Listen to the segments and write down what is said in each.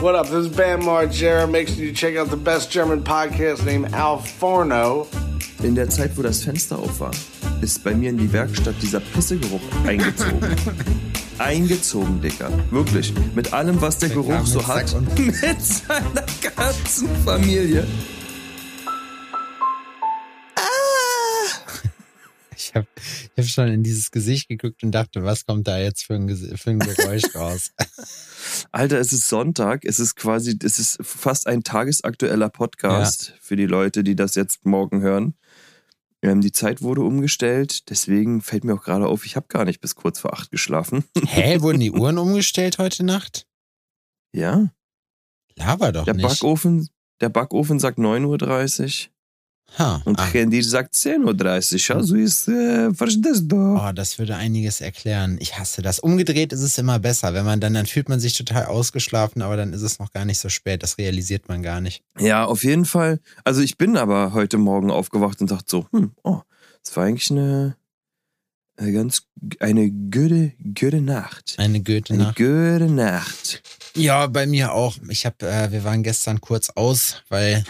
What up? This is Bam Margera. Make sure you check out the best German podcast named Al Forno. In der Zeit, wo das Fenster auf war, ist bei mir in die Werkstatt dieser Pissegeruch eingezogen. eingezogen, Dicker. Wirklich. Mit allem, was der Geruch so hat. und- Mit seiner ganzen Familie. Habe ich hab schon in dieses Gesicht geguckt und dachte, was kommt da jetzt für ein, für ein Geräusch raus? Alter, es ist Sonntag. Es ist quasi, es ist fast ein tagesaktueller Podcast für die Leute, die das jetzt morgen hören. Ähm, die Zeit wurde umgestellt, deswegen fällt mir auch gerade auf, ich habe gar nicht bis kurz vor acht geschlafen. Hä, wurden die Uhren umgestellt heute Nacht? Ja, Laber doch der nicht. Backofen, der Backofen sagt 9.30 Uhr Ha, und ah. Handy sagt 10.30 Uhr. Also ist, äh, verstehst du? Oh, das würde einiges erklären. Ich hasse das. Umgedreht ist es immer besser. Wenn man dann, dann fühlt man sich total ausgeschlafen, aber dann ist es noch gar nicht so spät. Das realisiert man gar nicht. Ja, auf jeden Fall. Also ich bin aber heute Morgen aufgewacht und dachte so, hm, oh, das war eigentlich eine, eine ganz, eine gute, gute Nacht. Eine Eine Nacht. gute Nacht. Ja, bei mir auch. Ich habe, äh, wir waren gestern kurz aus, weil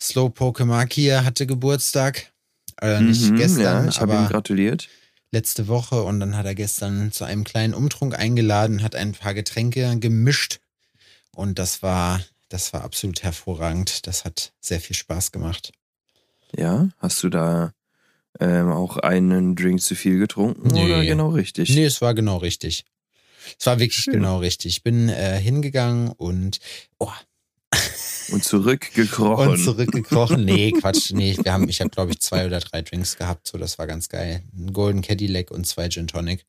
Slowpoke Mark hier hatte Geburtstag. Äh, nicht Mhm, gestern, ja, ich habe ihm aber gratuliert. letzte Woche und dann hat er gestern zu einem kleinen Umtrunk eingeladen, hat ein paar Getränke gemischt und das war, das war absolut hervorragend. Das hat sehr viel Spaß gemacht. Ja, hast du da ähm, auch einen Drink zu viel getrunken Nee. oder genau richtig? Nee, es war genau richtig. Es war wirklich Schön. genau richtig. Ich bin äh, hingegangen und oh, Und zurückgekrochen. und zurückgekrochen. Nee, Quatsch, nee, wir haben, ich habe glaube ich zwei oder drei Drinks gehabt, so das war ganz geil. Ein Golden Cadillac und zwei Gin Tonic.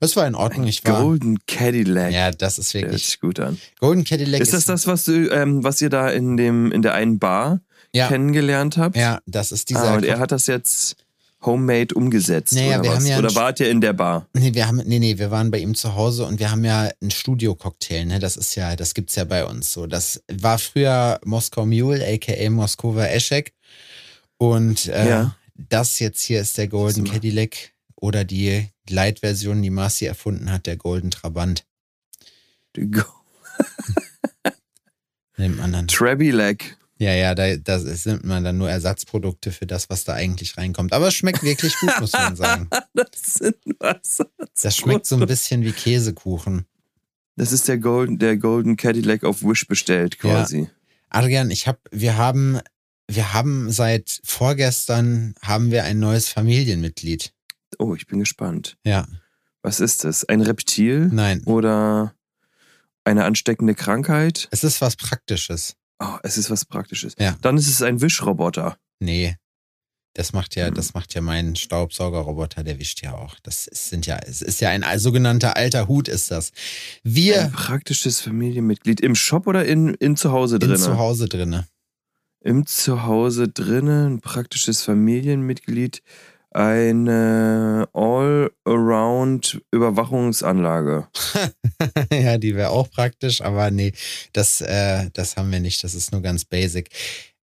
Das war in Ordnung. Ich war Golden Cadillac. ja, das ist hört wirklich sich gut an. Golden Cadillac. Ist das das, was du, ähm, was ihr da in dem, in der einen Bar Ja, kennengelernt habt? ja, das ist dieser. ah, und er hat das jetzt homemade umgesetzt. Naja, oder wir was? haben ja oder wart ihr in der Bar? Nee, wir haben, nee, nee, wir waren bei ihm zu Hause und wir haben ja einen Studio-Cocktail, ne? Das ist ja, das gibt's ja bei uns so. Das war früher Moskau Mule, aka Moskova Eschek. Und äh, Ja. das jetzt hier ist der Golden. Cadillac oder die Light-Version, die Marcy erfunden hat, der Golden Trabant. Nimmt man dann. Trabilac. Ja, ja, da, da ist- nimmt man dann nur Ersatzprodukte für das, was da eigentlich reinkommt. Aber es schmeckt wirklich gut, muss man sagen. Das sind was. Das schmeckt so ein bisschen wie Käsekuchen. Das ist der Golden, der Golden Cadillac auf Wish bestellt, quasi. Adrian, ich hab, wir haben, wir haben seit vorgestern haben wir ein neues Familienmitglied. Oh, ich bin gespannt. Ja, Was ist das? Ein Reptil nein, oder eine ansteckende Krankheit? es ist was Praktisches. Oh, es ist was Praktisches. Ja. Dann ist es ein Wischroboter. Nee, das macht ja, Hm. das macht ja mein Staubsaugerroboter, der wischt ja auch. Das ist, sind ja, es ist ja ein sogenannter alter Hut, ist das. Ein Wir praktisches Familienmitglied. Im Shop oder in, in Zuhause in drinne? zu Hause drinne. Im Zuhause drinnen, ein praktisches Familienmitglied, eine All-Around Überwachungsanlage. ja, die wäre auch praktisch, aber nee, das, äh, das haben wir nicht. Das ist nur ganz basic.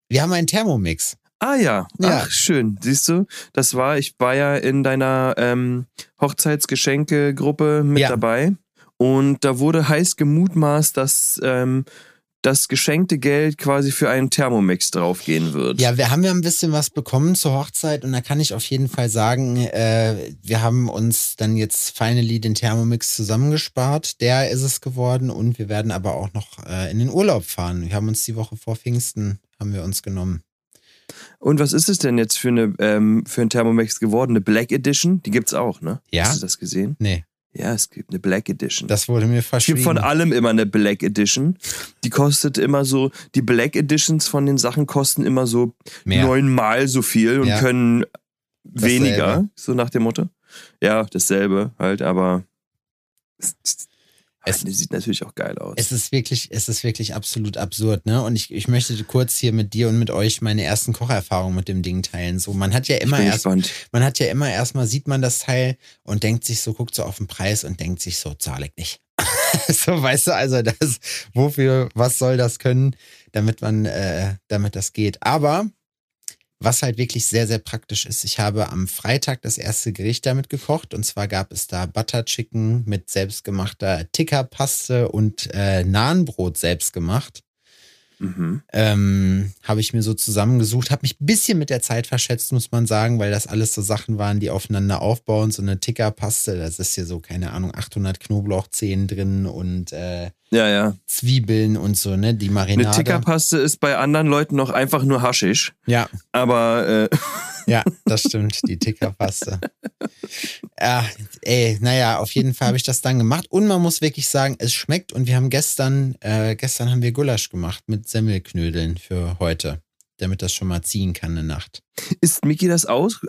Wir haben einen Thermomix. Ah ja, Ja. ach schön, siehst du, das war, ich war ja in deiner ähm, Hochzeitsgeschenke-Gruppe mit Ja. dabei und da wurde heiß gemutmaßt, dass ähm, das geschenkte Geld quasi für einen Thermomix draufgehen wird. Ja, wir haben ja ein bisschen was bekommen zur Hochzeit und da kann ich auf jeden Fall sagen, äh, wir haben uns dann jetzt finally den Thermomix zusammengespart. Der ist es geworden und wir werden aber auch noch äh, in den Urlaub fahren. Wir haben uns die Woche vor Pfingsten haben wir uns genommen. Und was ist es denn jetzt für eine ähm, für ein Thermomix geworden? Eine Black Edition? Die gibt's auch, ne? Ja? Hast du das gesehen? Nee, Ja, es gibt eine Black Edition. das wurde mir es gibt verschwiegen. von allem immer eine Black Edition. Die kostet immer so, die Black Editions von den Sachen kosten immer so Mehr. neunmal so viel und Ja. können weniger, Dasselbe. so nach dem Motto. Ja, dasselbe halt, aber es, es sieht natürlich auch geil aus. Es ist wirklich, es ist wirklich absolut absurd, ne? Und ich, ich möchte kurz hier mit dir und mit euch meine ersten Kocherfahrungen mit dem Ding teilen. So, man hat ja immer erst, gespannt. man hat ja immer erstmal sieht man das Teil und denkt sich so, guckt so auf den Preis und denkt sich so, zahle ich nicht. so, weißt du, also das, wofür, was soll das können, damit man, äh, damit das geht. Aber was halt wirklich sehr, sehr praktisch ist. Ich habe am Freitag das erste Gericht damit gekocht und zwar gab es da Butter Chicken mit selbstgemachter Tickerpaste und äh, Nahenbrot selbst gemacht. Mhm. Ähm, habe ich mir so zusammengesucht, habe mich ein bisschen mit der Zeit verschätzt, muss man sagen, weil das alles so Sachen waren, die aufeinander aufbauen. So eine Tickerpaste, das ist hier so, keine Ahnung, 800 Knoblauchzehen drin und äh, ja, ja. Zwiebeln und so, ne? Die Marinade. Eine Tickerpaste ist bei anderen Leuten noch einfach nur Haschisch. Ja. Aber äh, ja, das stimmt, die Tickerpaste. ja, ey, naja, auf jeden Fall habe ich das dann gemacht. Und man muss wirklich sagen, es schmeckt. Und wir haben gestern, äh, gestern haben wir Gulasch gemacht mit Semmelknödeln für heute, damit das schon mal ziehen kann eine Nacht. Isst Miki das aus?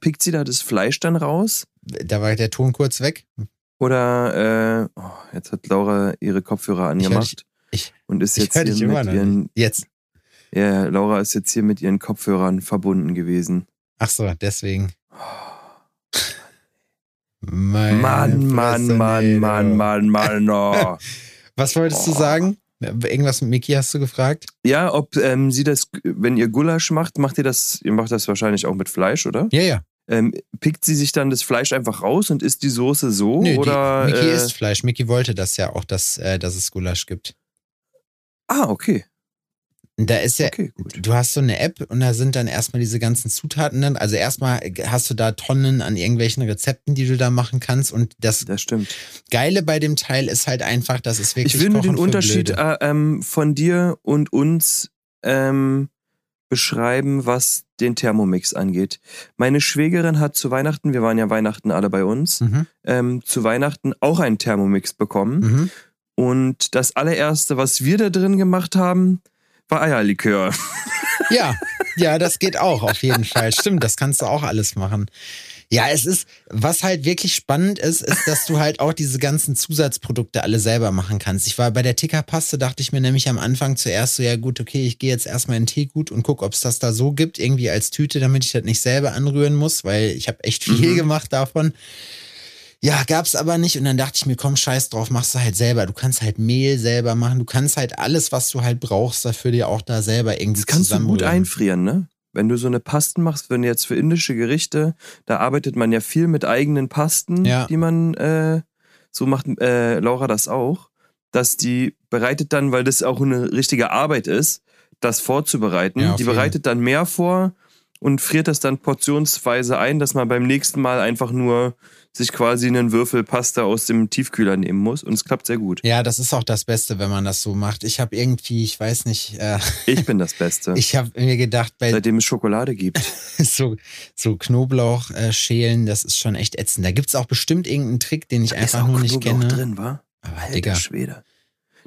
Pickt sie da das Fleisch dann raus? Da war der Ton kurz weg. Oder, äh, oh, jetzt hat Laura ihre Kopfhörer angemacht. Ich, ich, und ist jetzt hier mit ihren. Jetzt. Ja, Laura ist jetzt hier mit ihren Kopfhörern verbunden gewesen. Ach so, deswegen. Mann, Mann, Mann, Mann, Mann, Mann, Mann, oh. Was wolltest oh. du sagen? Irgendwas mit Mickey hast du gefragt? Ja, ob ähm, sie das, wenn ihr Gulasch macht, macht ihr das, ihr macht das wahrscheinlich auch mit Fleisch, oder? Ja, ja. Ähm, pickt sie sich dann das Fleisch einfach raus und isst die Soße so? Nö, oder, die, Mickey äh, isst Fleisch. Mickey wollte das ja auch, dass, äh, dass es Gulasch gibt. Ah, okay. Da ist ja, okay, du hast so eine App und da sind dann erstmal diese ganzen Zutaten dann. Also erstmal hast du da Tonnen an irgendwelchen Rezepten, die du da machen kannst. Und das, das stimmt. Geile bei dem Teil ist halt einfach, dass es wirklich. Ich will nur den Unterschied äh, ähm, von dir und uns ähm, beschreiben, was den Thermomix angeht. Meine Schwägerin hat zu Weihnachten, wir waren ja Weihnachten alle bei uns, mhm. ähm, zu Weihnachten auch einen Thermomix bekommen. Mhm. Und das allererste, was wir da drin gemacht haben, war Eierlikör. Ja, ja, das geht auch auf jeden Fall. Stimmt, das kannst du auch alles machen. Ja, es ist, was halt wirklich spannend ist, ist, dass du halt auch diese ganzen Zusatzprodukte alle selber machen kannst. Ich war bei der Tickerpaste, dachte ich mir nämlich am Anfang zuerst so, ja gut, okay, ich gehe jetzt erstmal in Teegut und guck, ob es das da so gibt, irgendwie als Tüte, damit ich das nicht selber anrühren muss, weil ich habe echt viel mhm. gemacht davon. Ja, gab's aber nicht. Und dann dachte ich mir, komm, scheiß drauf, machst du halt selber. Du kannst halt Mehl selber machen. Du kannst halt alles, was du halt brauchst, dafür dir auch da selber irgendwie Das kannst du gut einfrieren, ne? Wenn du so eine Pasten machst, wenn jetzt für indische Gerichte, da arbeitet man ja viel mit eigenen Pasten, ja. die man, äh, so macht äh, Laura das auch, dass die bereitet dann, weil das auch eine richtige Arbeit ist, das vorzubereiten. Ja, die bereitet dann mehr vor und friert das dann portionsweise ein, dass man beim nächsten Mal einfach nur sich quasi einen Würfel Pasta aus dem Tiefkühler nehmen muss und es klappt sehr gut. Ja, das ist auch das Beste, wenn man das so macht. Ich habe irgendwie, ich weiß nicht. Äh, ich bin das Beste. ich habe mir gedacht, bei seitdem es Schokolade gibt, so, so Knoblauch äh, schälen, das ist schon echt ätzend. Da gibt's auch bestimmt irgendeinen Trick, den ich da einfach nur nicht Knoblauch kenne. drin, war? Aber Alter Digga. Schwede.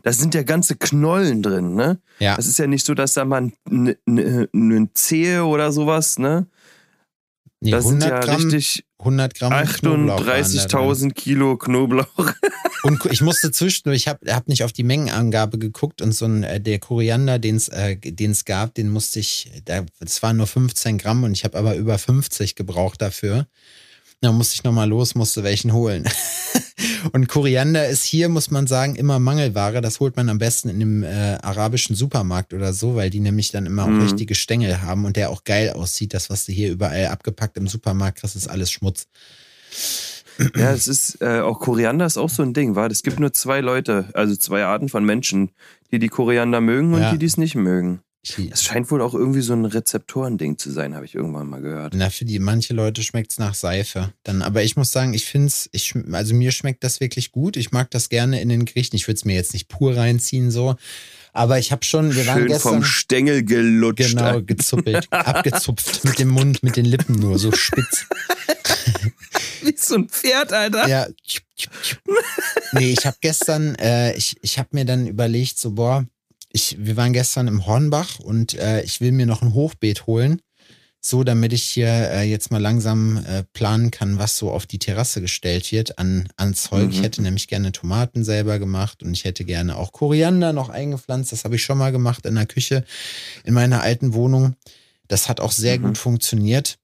Da sind ja ganze Knollen drin, ne? Ja. Das ist ja nicht so, dass da mal eine ne, Zehe oder sowas, ne? Nee, das sind ja Gramm, richtig 100 Gramm 38.000 Kilo Knoblauch. und ich musste zwischendurch, ich habe hab nicht auf die Mengenangabe geguckt und so ein, äh, der Koriander, den es äh, gab, den musste ich, das waren nur 15 Gramm und ich habe aber über 50 gebraucht dafür. Da musste ich nochmal los, musste welchen holen. und Koriander ist hier, muss man sagen, immer Mangelware. Das holt man am besten in dem äh, arabischen Supermarkt oder so, weil die nämlich dann immer mhm. auch richtige Stängel haben und der auch geil aussieht. Das, was du hier überall abgepackt im Supermarkt kriegst, ist alles Schmutz. Ja, es ist äh, auch Koriander ist auch so ein Ding, war. Es gibt nur zwei Leute, also zwei Arten von Menschen, die die Koriander mögen und ja. die die es nicht mögen. Es scheint wohl auch irgendwie so ein Rezeptorending zu sein, habe ich irgendwann mal gehört. Na, für die manche Leute schmeckt es nach Seife. Dann, aber ich muss sagen, ich finde es, ich, also mir schmeckt das wirklich gut. Ich mag das gerne in den Gerichten. Ich würde es mir jetzt nicht pur reinziehen, so. Aber ich habe schon, wir waren Schön gestern, vom Stängel gelutscht. Genau, gezuppelt, abgezupft mit dem Mund, mit den Lippen nur, so spitz. Wie so ein Pferd, Alter. Ja. Nee, ich habe gestern, äh, ich, ich habe mir dann überlegt, so, boah, ich, wir waren gestern im Hornbach und äh, ich will mir noch ein Hochbeet holen, so damit ich hier äh, jetzt mal langsam äh, planen kann, was so auf die Terrasse gestellt wird an, an Zeug. Mhm. Ich hätte nämlich gerne Tomaten selber gemacht und ich hätte gerne auch Koriander noch eingepflanzt. Das habe ich schon mal gemacht in der Küche in meiner alten Wohnung. Das hat auch sehr mhm. gut funktioniert,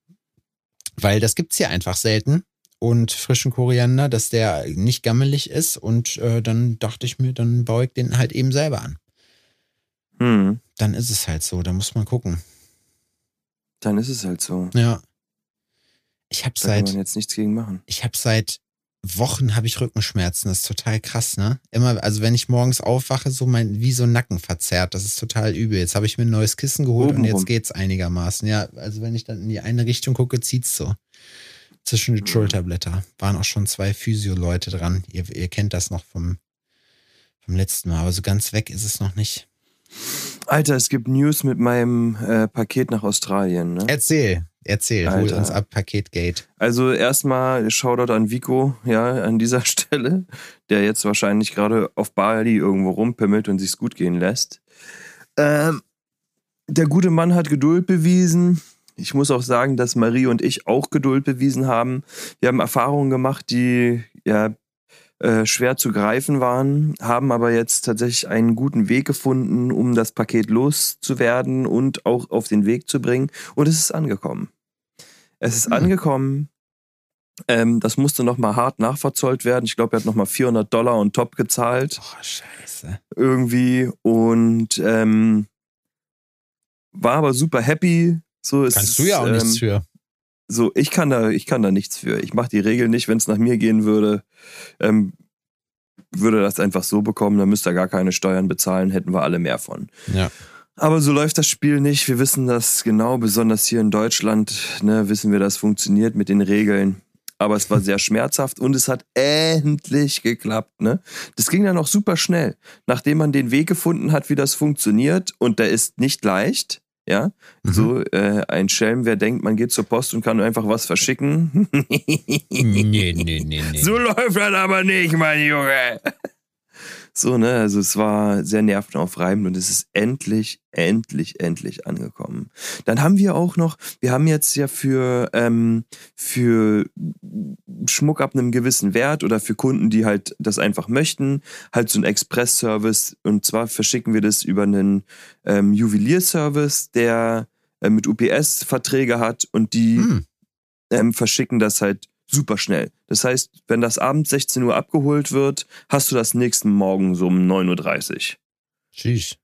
weil das gibt's hier einfach selten und frischen Koriander, dass der nicht gammelig ist. Und äh, dann dachte ich mir, dann baue ich den halt eben selber an. Mhm. Dann ist es halt so, da muss man gucken. Dann ist es halt so. Ja. Ich habe Da kann seit man jetzt nichts gegen machen. ich habe seit Wochen habe ich Rückenschmerzen. Das ist total krass, ne? Immer, also wenn ich morgens aufwache, so mein, wie so ein Nacken verzerrt. Das ist total übel. Jetzt habe ich mir ein neues Kissen geholt und Obenrum. jetzt geht's einigermaßen. Ja, also wenn ich dann in die eine Richtung gucke, zieht's so. Zwischen Mhm. die Schulterblätter. Waren auch schon zwei Physio-Leute dran. Ihr, ihr kennt das noch vom, vom letzten Mal, aber so ganz weg ist es noch nicht. Alter, es gibt News mit meinem äh, Paket nach Australien. Ne? Erzähl, erzähl, hol Alter. uns ab, Paketgate. Also erstmal Shoutout an Vico, ja, an dieser Stelle, der jetzt wahrscheinlich gerade auf Bali irgendwo rumpimmelt und sich's gut gehen lässt. Ähm, der gute Mann hat Geduld bewiesen. Ich muss auch sagen, dass Marie und ich auch Geduld bewiesen haben. Wir haben Erfahrungen gemacht, die ja äh, schwer zu greifen waren, haben aber jetzt tatsächlich einen guten Weg gefunden, um das Paket loszuwerden und auch auf den Weg zu bringen. Und es ist angekommen. Es ist Hm. angekommen. Ähm, das musste nochmal hart nachverzollt werden. Ich glaube, er hat nochmal 400 Dollar on top gezahlt Oh, scheiße. irgendwie und ähm, war aber super happy. So ist Kannst du ja auch ähm, nichts für. So, ich kann da, ich kann da nichts für. Ich mache die Regeln nicht. Wenn es nach mir gehen würde, ähm, würde das einfach so bekommen. Dann müsste er gar keine Steuern bezahlen, hätten wir alle mehr von. Ja. Aber so läuft das Spiel nicht. Wir wissen das genau, besonders hier in Deutschland, ne, wissen wir, das funktioniert mit den Regeln. Aber es war sehr schmerzhaft und es hat endlich geklappt. Ne? Das ging dann auch super schnell. Nachdem man den Weg gefunden hat, wie das funktioniert, und der ist nicht leicht, ja. Mhm. So, äh, ein Schelm, wer denkt, man geht zur Post und kann einfach was verschicken. Nee, nee, nee, nee. So läuft das aber nicht, mein Junge. So, ne, also es war sehr nervenaufreibend und es ist endlich, endlich, endlich angekommen. Dann haben wir auch noch, wir haben jetzt ja für, ähm, für Schmuck ab einem gewissen Wert oder für Kunden, die halt das einfach möchten, halt so einen Express-Service und zwar verschicken wir das über einen ähm, Juwelierservice, der äh, mit UPS Verträge hat und die Hm. ähm, verschicken das halt super schnell. Das heißt, wenn das abends 16 Uhr abgeholt wird, hast du das nächsten Morgen so um 9.30 Uhr. Tschüss.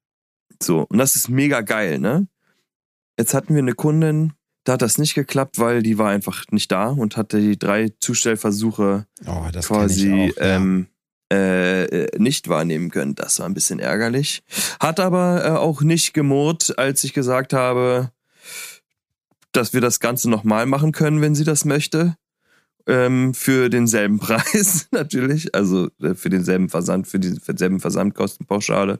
So, und das ist mega geil, ne? Jetzt hatten wir eine Kundin, da hat das nicht geklappt, weil die war einfach nicht da und hatte die drei Zustellversuche Oh, quasi auch, ja. ähm, äh, äh, nicht wahrnehmen können. Das war ein bisschen ärgerlich. Hat aber äh, auch nicht gemurrt, als ich gesagt habe, dass wir das Ganze nochmal machen können, wenn sie das möchte. Ähm, für denselben Preis natürlich. Also äh, für denselben Versand, für die für denselben Versandkostenpauschale.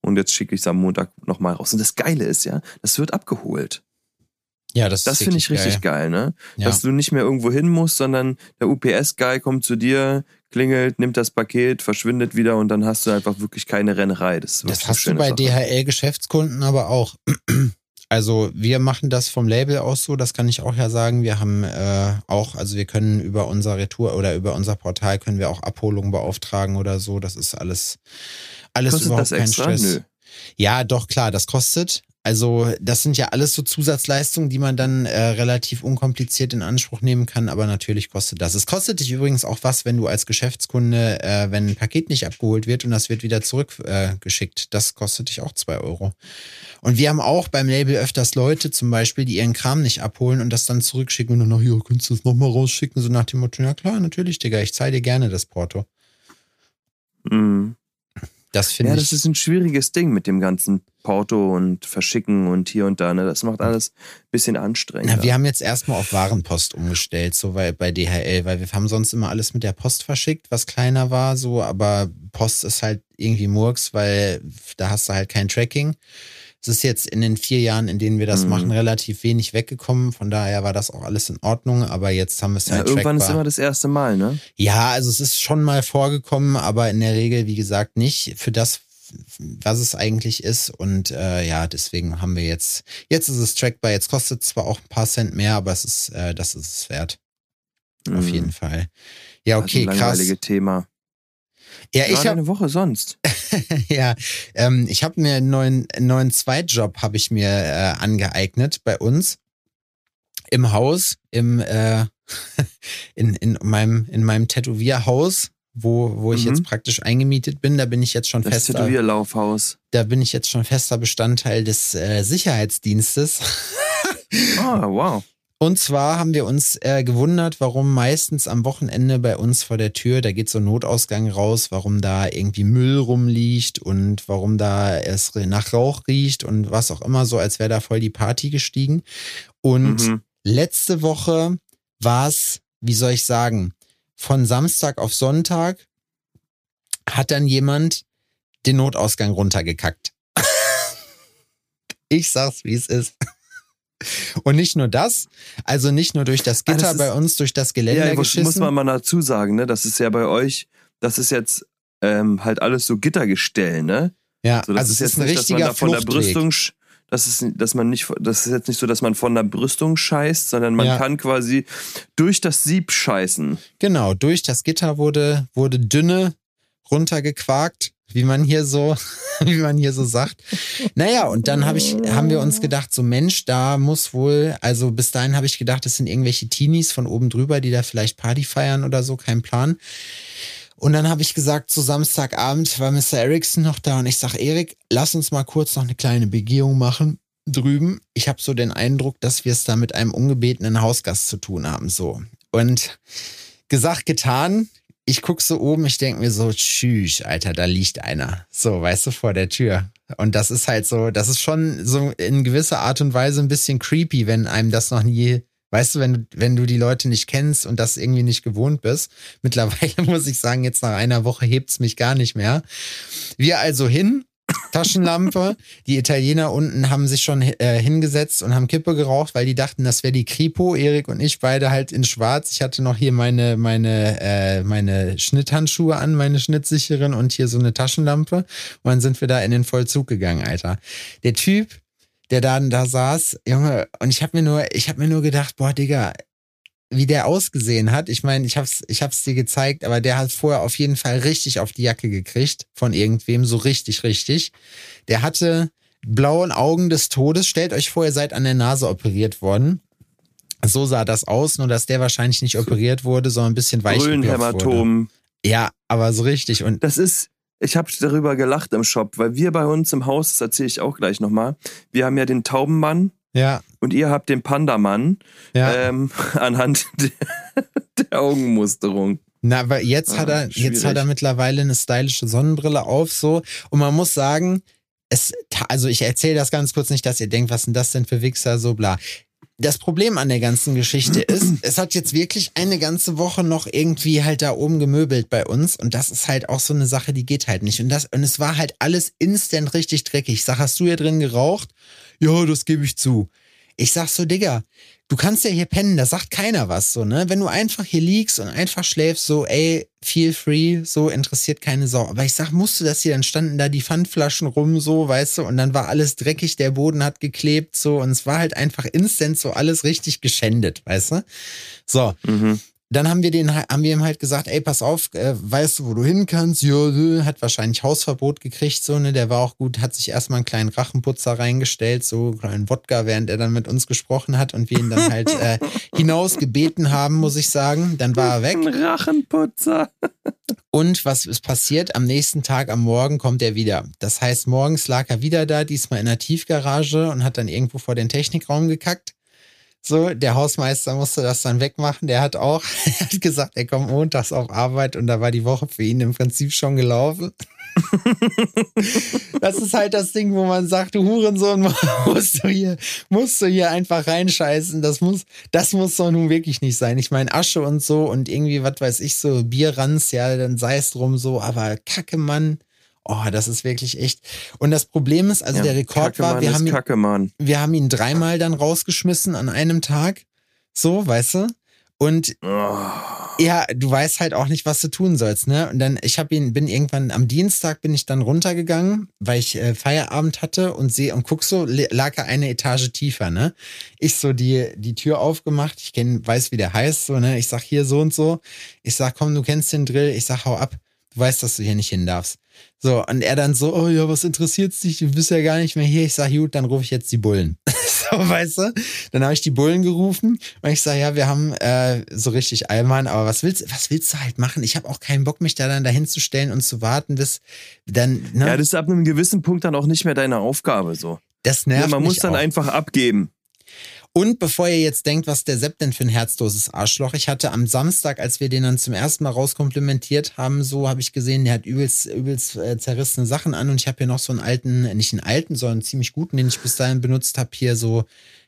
Und jetzt schicke ich es am Montag nochmal raus. Und das Geile ist ja, das wird abgeholt. Ja, das, Das finde ich richtig geil, ne? Ja. Dass du nicht mehr irgendwo hin musst, sondern der UPS-Guy kommt zu dir, klingelt, nimmt das Paket, verschwindet wieder und dann hast du einfach wirklich keine Rennerei. Das, ist Das hast du bei. DHL-Geschäftskunden aber auch. Also wir machen das vom Label aus so, das kann ich auch ja sagen. Wir haben äh, auch, also wir können über unser Retour oder über unser Portal können wir auch Abholungen beauftragen oder so. Das ist alles, alles Kostet überhaupt das kein extra? Stress. Nö. Ja, doch, klar, das kostet. Also, das sind ja alles so Zusatzleistungen, die man dann äh, relativ unkompliziert in Anspruch nehmen kann, aber natürlich kostet das. Es kostet dich übrigens auch was, wenn du als Geschäftskunde, äh, wenn ein Paket nicht abgeholt wird und das wird wieder zurückgeschickt. Äh, das kostet dich auch zwei Euro. Und wir haben auch beim Label öfters Leute zum Beispiel, die ihren Kram nicht abholen und das dann zurückschicken und dann, ach ja, könntest du das nochmal rausschicken? So nach dem Motto, ja klar, natürlich, Digga, ich zahle dir gerne das Porto. Mhm. Das finde Ja, ich. das ist ein schwieriges Ding mit dem ganzen Porto und Verschicken und hier und da. Ne? Das macht alles ein bisschen anstrengend. Na, wir haben jetzt erstmal auf Warenpost umgestellt, so weil, bei DHL, weil wir haben sonst immer alles mit der Post verschickt, was kleiner war, so, aber Post ist halt irgendwie Murks, weil da hast du halt kein Tracking. Es ist jetzt in den vier Jahren, in denen wir das Mhm. machen, relativ wenig weggekommen. Von daher war das auch alles in Ordnung, aber jetzt haben wir es ja, halt irgendwann ist trackbar. immer das erste Mal, ne? Ja, also es ist schon mal vorgekommen, aber in der Regel, wie gesagt, nicht für das, was es eigentlich ist. Und äh, ja, deswegen haben wir jetzt, jetzt ist es trackbar. Jetzt kostet es zwar auch ein paar Cent mehr, aber es ist, äh, das ist es wert. Auf Mhm. jeden Fall. Ja, Das ist okay, ein krass. Thema. Ja, ich habe deine Woche sonst? ja, ähm, ich habe mir einen neuen, neuen Zweitjob habe ich mir äh, angeeignet bei uns im Haus, im äh, in, in meinem in meinem Tätowierhaus, wo wo ich Mhm. jetzt praktisch eingemietet bin. Da bin ich jetzt schon Das fester, Tätowierlaufhaus. da bin ich jetzt schon fester Bestandteil des äh, Sicherheitsdienstes. Ah, wow. Und zwar haben wir uns äh, gewundert, warum meistens am Wochenende bei uns vor der Tür, da geht so ein Notausgang raus, warum da irgendwie Müll rumliegt und warum da es nach Rauch riecht und was auch immer, so als wäre da voll die Party gestiegen. Und mhm. letzte Woche war es, wie soll ich sagen, von Samstag auf Sonntag hat dann jemand den Notausgang runtergekackt. ich sag's, wie es ist. Und nicht nur das, also nicht nur durch das Gitter ah, das bei uns, durch das Geländer ja, geschissen. muss man mal dazu sagen, ne? Das ist ja bei euch, das ist jetzt ähm, halt alles so Gittergestell, ne? Ja, so, also es ist ein nicht, richtiger von der Brüstung, das ist, dass man nicht, das ist jetzt nicht so, dass man von der Brüstung scheißt, sondern man ja. kann quasi durch das Sieb scheißen. Genau, durch das Gitter wurde, wurde dünne runtergequakt wie man hier so, wie man hier so sagt. Naja, und dann hab ich, haben wir uns gedacht, so Mensch, da muss wohl, also bis dahin habe ich gedacht, das sind irgendwelche Teenies von oben drüber, die da vielleicht Party feiern oder so, kein Plan. Und dann habe ich gesagt, so Samstagabend war Mr. Erickson noch da und ich sag, Erik, lass uns mal kurz noch eine kleine Begehung machen drüben. Ich habe so den Eindruck, dass wir es da mit einem ungebetenen Hausgast zu tun haben, so. Und gesagt, getan ich guck so oben, ich denk mir so, tschüss, Alter, da liegt einer. So, weißt du, vor der Tür. Und das ist halt so, das ist schon so in gewisser Art und Weise ein bisschen creepy, wenn einem das noch nie, weißt du, wenn du, wenn du die Leute nicht kennst und das irgendwie nicht gewohnt bist. Mittlerweile muss ich sagen, jetzt nach einer Woche hebt's mich gar nicht mehr. Wir also hin, Taschenlampe. Die Italiener unten haben sich schon äh, hingesetzt und haben Kippe geraucht, weil die dachten, das wäre die Kripo. Erik und ich beide halt in Schwarz. Ich hatte noch hier meine meine äh, meine Schnitthandschuhe an, meine schnittsicheren und hier so eine Taschenlampe. Und dann sind wir da in den Vollzug gegangen, Alter. Der Typ, der dann da saß, Junge, und ich habe mir nur, ich habe mir nur gedacht, boah, Digga, wie der ausgesehen hat. Ich meine, ich hab's, ich hab's dir gezeigt, aber der hat vorher auf jeden Fall richtig auf die Jacke gekriegt von irgendwem, so richtig, richtig. Der hatte blauen Augen des Todes. Stellt euch vor, ihr seid an der Nase operiert worden. So sah das aus, nur dass der wahrscheinlich nicht operiert wurde, sondern ein bisschen weich wurde. Ja, aber so richtig. Und das ist, ich habe darüber gelacht im Shop, weil wir bei uns im Haus, das erzähle ich auch gleich nochmal, wir haben ja den Taubenmann, ja. Und ihr habt den Pandamann ja. ähm, anhand der, der, Augenmusterung. Na, aber jetzt ah, hat er, schwierig. jetzt hat er mittlerweile eine stylische Sonnenbrille auf, so. Und man muss sagen, es, also ich erzähle das ganz kurz nicht, dass ihr denkt, was sind das denn für Wichser, so bla. Das Problem an der ganzen Geschichte ist, es hat jetzt wirklich eine ganze Woche noch irgendwie halt da oben gemöbelt bei uns und das ist halt auch so eine Sache, die geht halt nicht. Und das, und es war halt alles instant richtig dreckig. Sag, hast du hier drin geraucht? Ja, das gebe ich zu. Ich sag so, Digga, du kannst ja hier pennen, da sagt keiner was, so, ne? Wenn du einfach hier liegst und einfach schläfst, so, ey, feel free, so, interessiert keine Sau. Aber ich sag, musst du das hier, dann standen da die Pfandflaschen rum, so, weißt du, und dann war alles dreckig, der Boden hat geklebt, so, und es war halt einfach instant so alles richtig geschändet, weißt du? So. Mhm dann haben wir den, haben wir ihm halt gesagt, ey, pass auf, äh, weißt du, wo du hin kannst? Ja, hat wahrscheinlich Hausverbot gekriegt, so, ne, der war auch gut, hat sich erstmal einen kleinen Rachenputzer reingestellt, so einen kleinen Wodka, während er dann mit uns gesprochen hat und wir ihn dann halt äh, hinaus gebeten haben, muss ich sagen. Dann war er weg. Ein Rachenputzer. und was ist passiert? Am nächsten Tag, am Morgen kommt er wieder. Das heißt, morgens lag er wieder da, diesmal in der Tiefgarage und hat dann irgendwo vor den Technikraum gekackt. So, der Hausmeister musste das dann wegmachen. Der hat auch, er hat gesagt, er kommt montags auf Arbeit und da war die Woche für ihn im Prinzip schon gelaufen. das ist halt das Ding, wo man sagt, du Hurensohn, musst du hier, musst du hier einfach reinscheißen. Das muss, das muss doch nun wirklich nicht sein. Ich meine, Asche und so und irgendwie, was weiß ich, so Bierranz, ja, dann sei es drum so, aber Kacke, Mann. Oh, das ist wirklich echt. Und das Problem ist, also ja, der Rekord war, wir haben, ihn, wir haben ihn dreimal dann rausgeschmissen an einem Tag. So, weißt du? Und oh. ja, du weißt halt auch nicht, was du tun sollst, ne? Und dann, ich habe ihn, bin irgendwann am Dienstag bin ich dann runtergegangen, weil ich äh, Feierabend hatte und sehe und guck so, lag er eine Etage tiefer, ne? Ich so die die Tür aufgemacht, ich kenn, weiß, wie der heißt, so, ne? Ich sag hier so und so. Ich sag, komm, du kennst den Drill. Ich sag, hau ab. Du weißt, dass du hier nicht hin darfst. So, und er dann so, oh ja, was interessiert's dich? Du bist ja gar nicht mehr hier. Ich sag, gut, dann rufe ich jetzt die Bullen. so, weißt du? Dann habe ich die Bullen gerufen und ich sage, ja, wir haben äh, so richtig Allmann, aber was willst, was willst du halt machen? Ich habe auch keinen Bock, mich da dann dahin zu stellen und zu warten, bis dann. Ne? Ja, das ist ab einem gewissen Punkt dann auch nicht mehr deine Aufgabe so. Das nervt ja, Man muss dann auch. einfach abgeben. Und bevor ihr jetzt denkt, was der Sepp denn für ein herzloses Arschloch, ich hatte am Samstag, als wir den dann zum ersten Mal rauskomplimentiert haben, so habe ich gesehen, der hat übelst, übelst äh, zerrissene Sachen an und ich habe hier noch so einen alten, nicht einen alten, sondern einen ziemlich guten, den ich bis dahin benutzt habe, hier so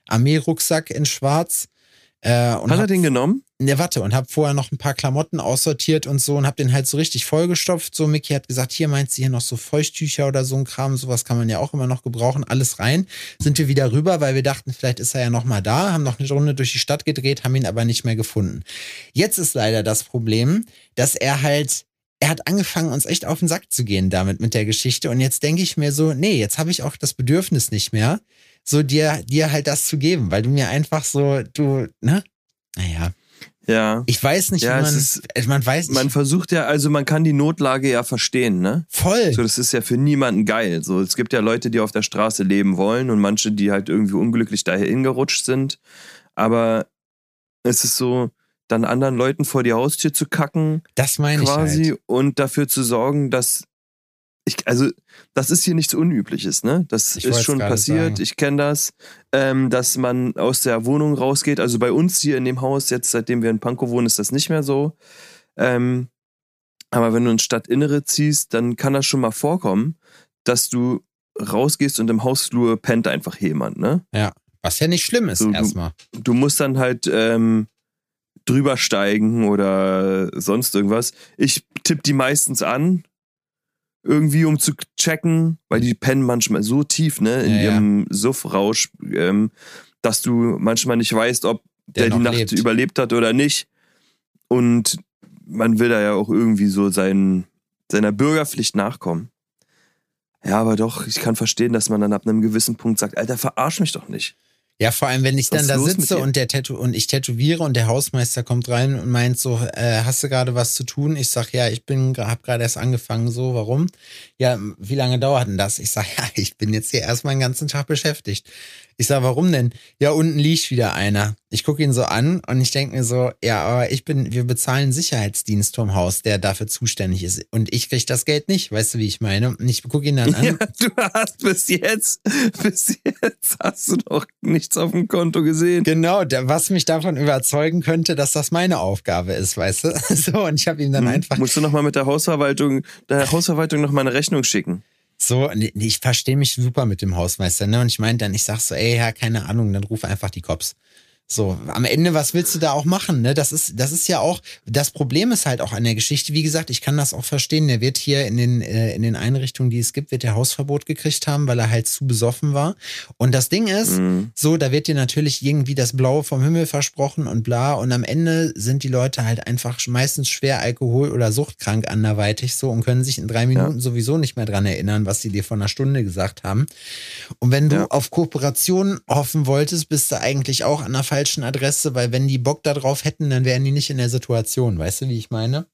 Armeerucksack in schwarz. Äh, und Hat er den genommen? Ne, warte, und hab vorher noch ein paar Klamotten aussortiert und so und hab den halt so richtig vollgestopft. So, Mickey hat gesagt, hier meint sie hier noch so Feuchttücher oder so ein Kram, sowas kann man ja auch immer noch gebrauchen. Alles rein. Sind wir wieder rüber, weil wir dachten, vielleicht ist er ja noch mal da, haben noch eine Runde durch die Stadt gedreht, haben ihn aber nicht mehr gefunden. Jetzt ist leider das Problem, dass er halt er hat angefangen, uns echt auf den Sack zu gehen damit mit der Geschichte. Und jetzt denke ich mir so, nee, jetzt habe ich auch das Bedürfnis nicht mehr, so dir, dir halt das zu geben, weil du mir einfach so, du, ne? Naja. Ja. Ich weiß nicht, ja, wie man, ist, man weiß. Man versucht ja, also man kann die Notlage ja verstehen, ne? Voll. So, das ist ja für niemanden geil. So, es gibt ja Leute, die auf der Straße leben wollen und manche, die halt irgendwie unglücklich dahin gerutscht sind. Aber es ist so, dann anderen Leuten vor die Haustür zu kacken. Das meine ich quasi halt. und dafür zu sorgen, dass ich, also das ist hier nichts Unübliches, ne? Das Ich ist schon passiert. sagen. Ich kenne das, ähm, dass man aus der Wohnung rausgeht. Also bei uns hier in dem Haus, jetzt seitdem wir in Pankow wohnen, ist das nicht mehr so. Ähm, aber wenn du ins Stadtinnere ziehst, dann kann das schon mal vorkommen, dass du rausgehst und im Hausflur pennt einfach jemand, ne? Was ja nicht schlimm ist, So, du- erstmal. du musst dann halt ähm, drüber steigen oder sonst irgendwas. Ich tippe die meistens an, irgendwie um zu checken, weil die pennen manchmal so tief, ne, in Ja, ja. ihrem Suffrausch, ähm, dass du manchmal nicht weißt, ob Der der, die Nacht lebt. überlebt hat oder nicht. Und man will da ja auch irgendwie so sein, seiner Bürgerpflicht nachkommen. Ja, aber doch, ich kann verstehen, dass man dann ab einem gewissen Punkt sagt, Alter, verarsch mich doch nicht. Ja, vor allem, wenn ich dann da sitze und der Tätow und ich tätowiere und der Hausmeister kommt rein und meint so, äh, hast du gerade was zu tun? Ich sag, ja, ich bin, hab gerade erst angefangen, so, warum? Ja, wie lange dauert denn das? Ich sag, ja, ich bin jetzt hier erstmal den ganzen Tag beschäftigt. Ich sag, warum denn? Ja, unten liegt wieder einer. Ich gucke ihn so an und ich denke mir so, ja, aber ich bin, wir bezahlen einen Sicherheitsdienst vom Haus, der dafür zuständig ist. Und ich krieg das Geld nicht, weißt du, wie ich meine? Und ich gucke ihn dann an. Ja, du hast bis jetzt, bis jetzt hast du noch nichts auf dem Konto gesehen. Genau, der, was mich davon überzeugen könnte, dass das meine Aufgabe ist, weißt du? So, und ich habe ihm dann Hm, einfach Musst du noch mal mit der Hausverwaltung, der Hausverwaltung noch mal eine Rechnung schicken. so, ich verstehe mich super mit dem Hausmeister, ne? Und ich meinte dann, ich sag so, ey, ja, keine Ahnung, dann ruf einfach die Cops. So, am Ende, was willst du da auch machen? Ne? Das ist, das ist ja auch, das Problem ist halt auch an der Geschichte. Wie gesagt, ich kann das auch verstehen. Der wird hier in den, äh, in den Einrichtungen, die es gibt, wird der Hausverbot gekriegt haben, weil er halt zu besoffen war. Und das Ding ist, Mhm. so, da wird dir natürlich irgendwie das Blaue vom Himmel versprochen und bla. Und am Ende sind die Leute halt einfach meistens schwer alkohol- oder suchtkrank anderweitig so und können sich in drei Minuten sowieso nicht mehr dran erinnern, was sie dir vor einer Stunde gesagt haben. Und wenn du Ja. auf Kooperation hoffen wolltest, bist du eigentlich auch an der falschen Adresse, weil wenn die Bock darauf hätten, dann wären die nicht in der Situation. Weißt du, wie ich meine?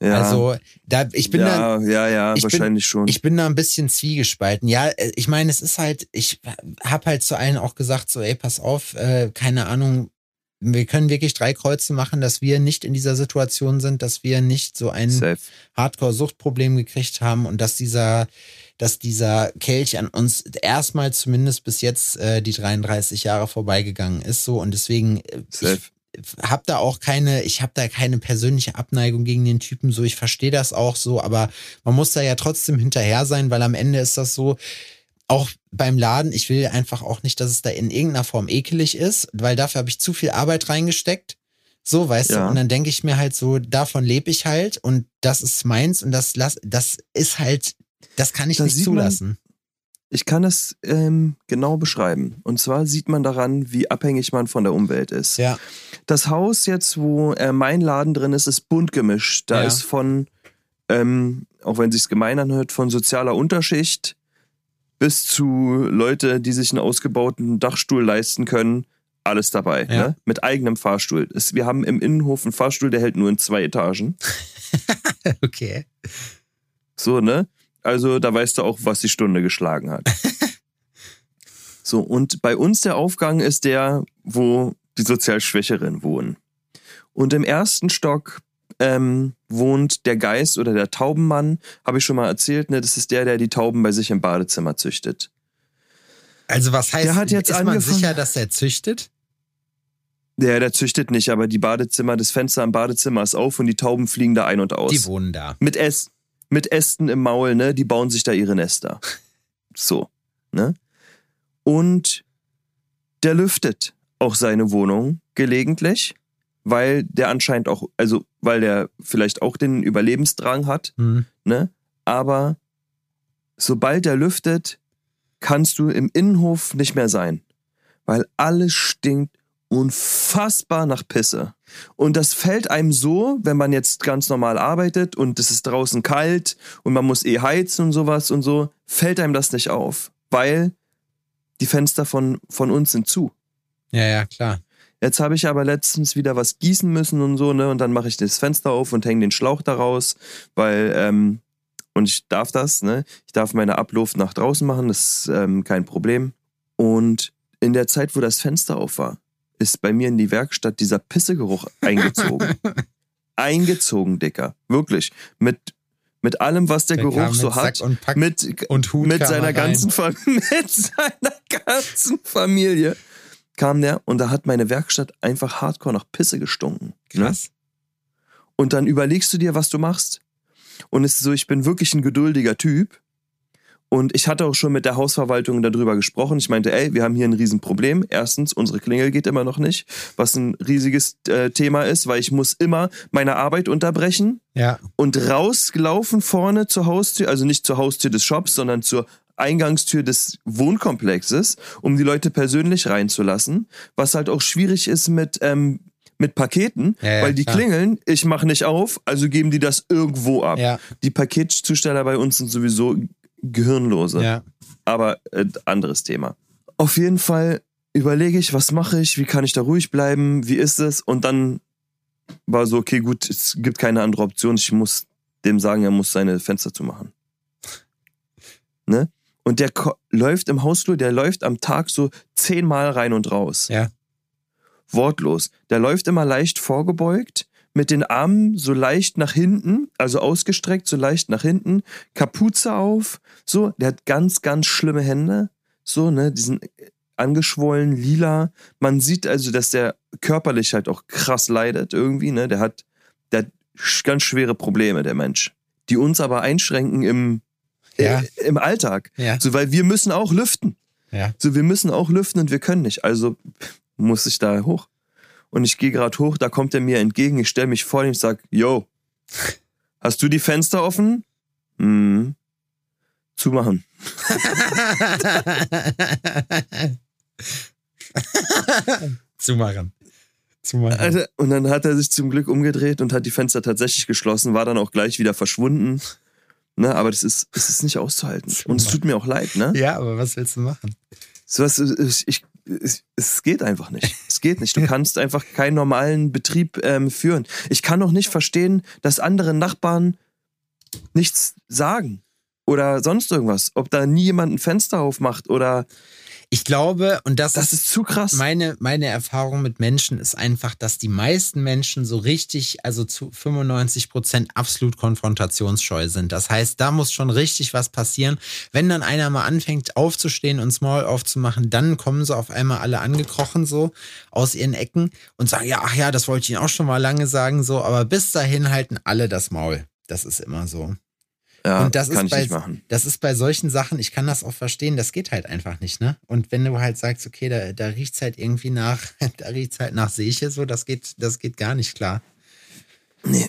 Ja, Also, da, ich bin da, ja, ja, ja, ich bin- wahrscheinlich schon. ich bin da ein bisschen zwiegespalten. Ja, äh, ich meine, es ist halt, ich habe halt zu allen auch gesagt, so, ey, pass auf, äh, keine Ahnung, wir können wirklich drei Kreuze machen, dass wir nicht in dieser Situation sind, dass wir nicht so ein. Hardcore-Suchtproblem gekriegt haben und dass dieser, dass dieser Kelch an uns erstmal zumindest bis jetzt äh, die 33 Jahre vorbeigegangen ist. So und deswegen äh, ich habe da auch keine, ich habe da keine persönliche Abneigung gegen den Typen. So, ich verstehe das auch so, aber man muss da ja trotzdem hinterher sein, weil am Ende ist das so. Auch beim Laden, ich will einfach auch nicht, dass es da in irgendeiner Form ekelig ist, weil dafür habe ich zu viel Arbeit reingesteckt. So, weißt Ja. du, und dann denke ich mir halt so, davon lebe ich halt und das ist meins und das das ist halt, das kann ich Da nicht sieht man- zulassen. Ich kann es ähm, genau beschreiben. Und zwar sieht man daran, wie abhängig man von der Umwelt ist. Ja, Das Haus jetzt, wo äh, mein Laden drin ist, ist bunt gemischt. Da Ja. ist von, ähm, auch wenn sich's gemein anhört, von sozialer Unterschicht bis zu Leute, die sich einen ausgebauten Dachstuhl leisten können, alles dabei. Ja. Ne? Mit eigenem Fahrstuhl. Es, wir haben im Innenhof einen Fahrstuhl, der hält nur in zwei Etagen. okay. So, ne? Also da weißt du auch, was die Stunde geschlagen hat. so, und bei uns der Aufgang ist der, wo die sozial Schwächeren wohnen. Und im ersten Stock ähm, wohnt der Geist oder der Taubenmann, habe ich schon mal erzählt, ne? Das ist der, der die Tauben bei sich im Badezimmer züchtet. Also was heißt, Der hat jetzt ist man angefangen- sicher, dass er züchtet? Der, der züchtet nicht, aber die Badezimmer, das Fenster am Badezimmer ist auf und die Tauben fliegen da ein und aus. Die wohnen da. mit, Äs mit Ästen im Maul, ne? Die bauen sich da ihre Nester. So, ne? Und der lüftet auch seine Wohnung gelegentlich, weil der anscheinend auch, also weil der vielleicht auch den Überlebensdrang hat, Hm. ne? Aber sobald er lüftet, kannst du im Innenhof nicht mehr sein, weil alles stinkt unfassbar nach Pisse. Und das fällt einem so, wenn man jetzt ganz normal arbeitet und es ist draußen kalt und man muss eh heizen und sowas und so, fällt einem das nicht auf, weil die Fenster von, von uns sind zu. Ja, ja, klar. Jetzt habe ich aber letztens wieder was gießen müssen und so, ne? Und dann mache ich das Fenster auf und hänge den Schlauch da raus, weil, ähm, und ich darf das, ne? Ich darf meine Abluft nach draußen machen, das ist ähm, kein Problem. Und in der Zeit, wo das Fenster auf war, ist bei mir in die Werkstatt dieser Pissegeruch eingezogen. eingezogen, Dicker. Wirklich. Mit, mit allem, was der, Der Geruch so hat. und mit, und mit seiner er rein. ganzen mit seiner ganzen Familie kam der und da hat meine Werkstatt einfach hardcore nach Pisse gestunken. Ne? Krass. Und dann überlegst du dir, was du machst. Und es ist so, ich bin wirklich ein geduldiger Typ. Und ich hatte auch schon mit der Hausverwaltung darüber gesprochen. Ich meinte, ey, wir haben hier ein Riesenproblem. Erstens, unsere Klingel geht immer noch nicht, was ein riesiges äh, Thema ist, weil ich muss immer meine Arbeit unterbrechen Ja. und rausgelaufen vorne zur Haustür, also nicht zur Haustür des Shops, sondern zur Eingangstür des Wohnkomplexes, um die Leute persönlich reinzulassen, was halt auch schwierig ist mit, ähm, mit Paketen, Ja, ja, weil die klar. klingeln, ich mache nicht auf, also geben die das irgendwo ab. Ja. Die Paketzusteller bei uns sind sowieso Gehirnlose, Ja. aber äh, anderes Thema. Auf jeden Fall überlege ich, was mache ich, wie kann ich da ruhig bleiben, wie ist es und dann war so, okay, gut, es gibt keine andere Option, ich muss dem sagen, er muss seine Fenster zumachen. Ne? Und der läuft im Hausflur, der läuft am Tag so zehnmal rein und raus. Ja. Wortlos. Der läuft immer leicht vorgebeugt, mit den Armen so leicht nach hinten, also ausgestreckt, so leicht nach hinten, Kapuze auf, so, der hat ganz, ganz schlimme Hände, so, ne, die sind angeschwollen, lila. Man sieht also, dass der körperlich halt auch krass leidet irgendwie, ne, der hat, der hat ganz schwere Probleme, der Mensch, die uns aber einschränken im, Ja. äh, im Alltag. Ja. So, weil wir müssen auch lüften. Ja. So, wir müssen auch lüften und wir können nicht. Also muss ich da hoch. Und ich gehe gerade hoch, da kommt er mir entgegen. Ich stelle mich vor ihm, ich sag, yo, hast du die Fenster offen? Hm. Zumachen. Zumachen. Zumachen. Alter, Und dann hat er sich zum Glück umgedreht und hat die Fenster tatsächlich geschlossen, war dann auch gleich wieder verschwunden. Ne, aber das ist, es ist nicht auszuhalten. Und es tut mir auch leid, ne? ja, aber was willst du machen? Sowas, ich, ich, es, es geht einfach nicht. Es geht nicht. Du kannst einfach keinen normalen Betrieb ähm, führen. Ich kann auch nicht verstehen, dass andere Nachbarn nichts sagen oder sonst irgendwas. Ob da nie jemand ein Fenster aufmacht oder Ich glaube, und das, das ist zu krass. meine, meine Erfahrung mit Menschen ist einfach, dass die meisten Menschen so richtig, also zu 95 Prozent absolut konfrontationsscheu sind. Das heißt, da muss schon richtig was passieren. Wenn dann einer mal anfängt aufzustehen und Small aufzumachen, dann kommen so auf einmal alle angekrochen so aus ihren Ecken und sagen, ja, ach ja, das wollte ich Ihnen auch schon mal lange sagen, so, aber bis dahin halten alle das Maul. Das ist immer so. Ja, und das kann ist ich bei, nicht machen. Das ist bei solchen Sachen, ich kann das auch verstehen, das geht halt einfach nicht, ne? Und wenn du halt sagst, okay, da, da riecht's halt irgendwie nach, da riecht's halt nach Seiche, so, das geht, das geht gar nicht klar. Nee.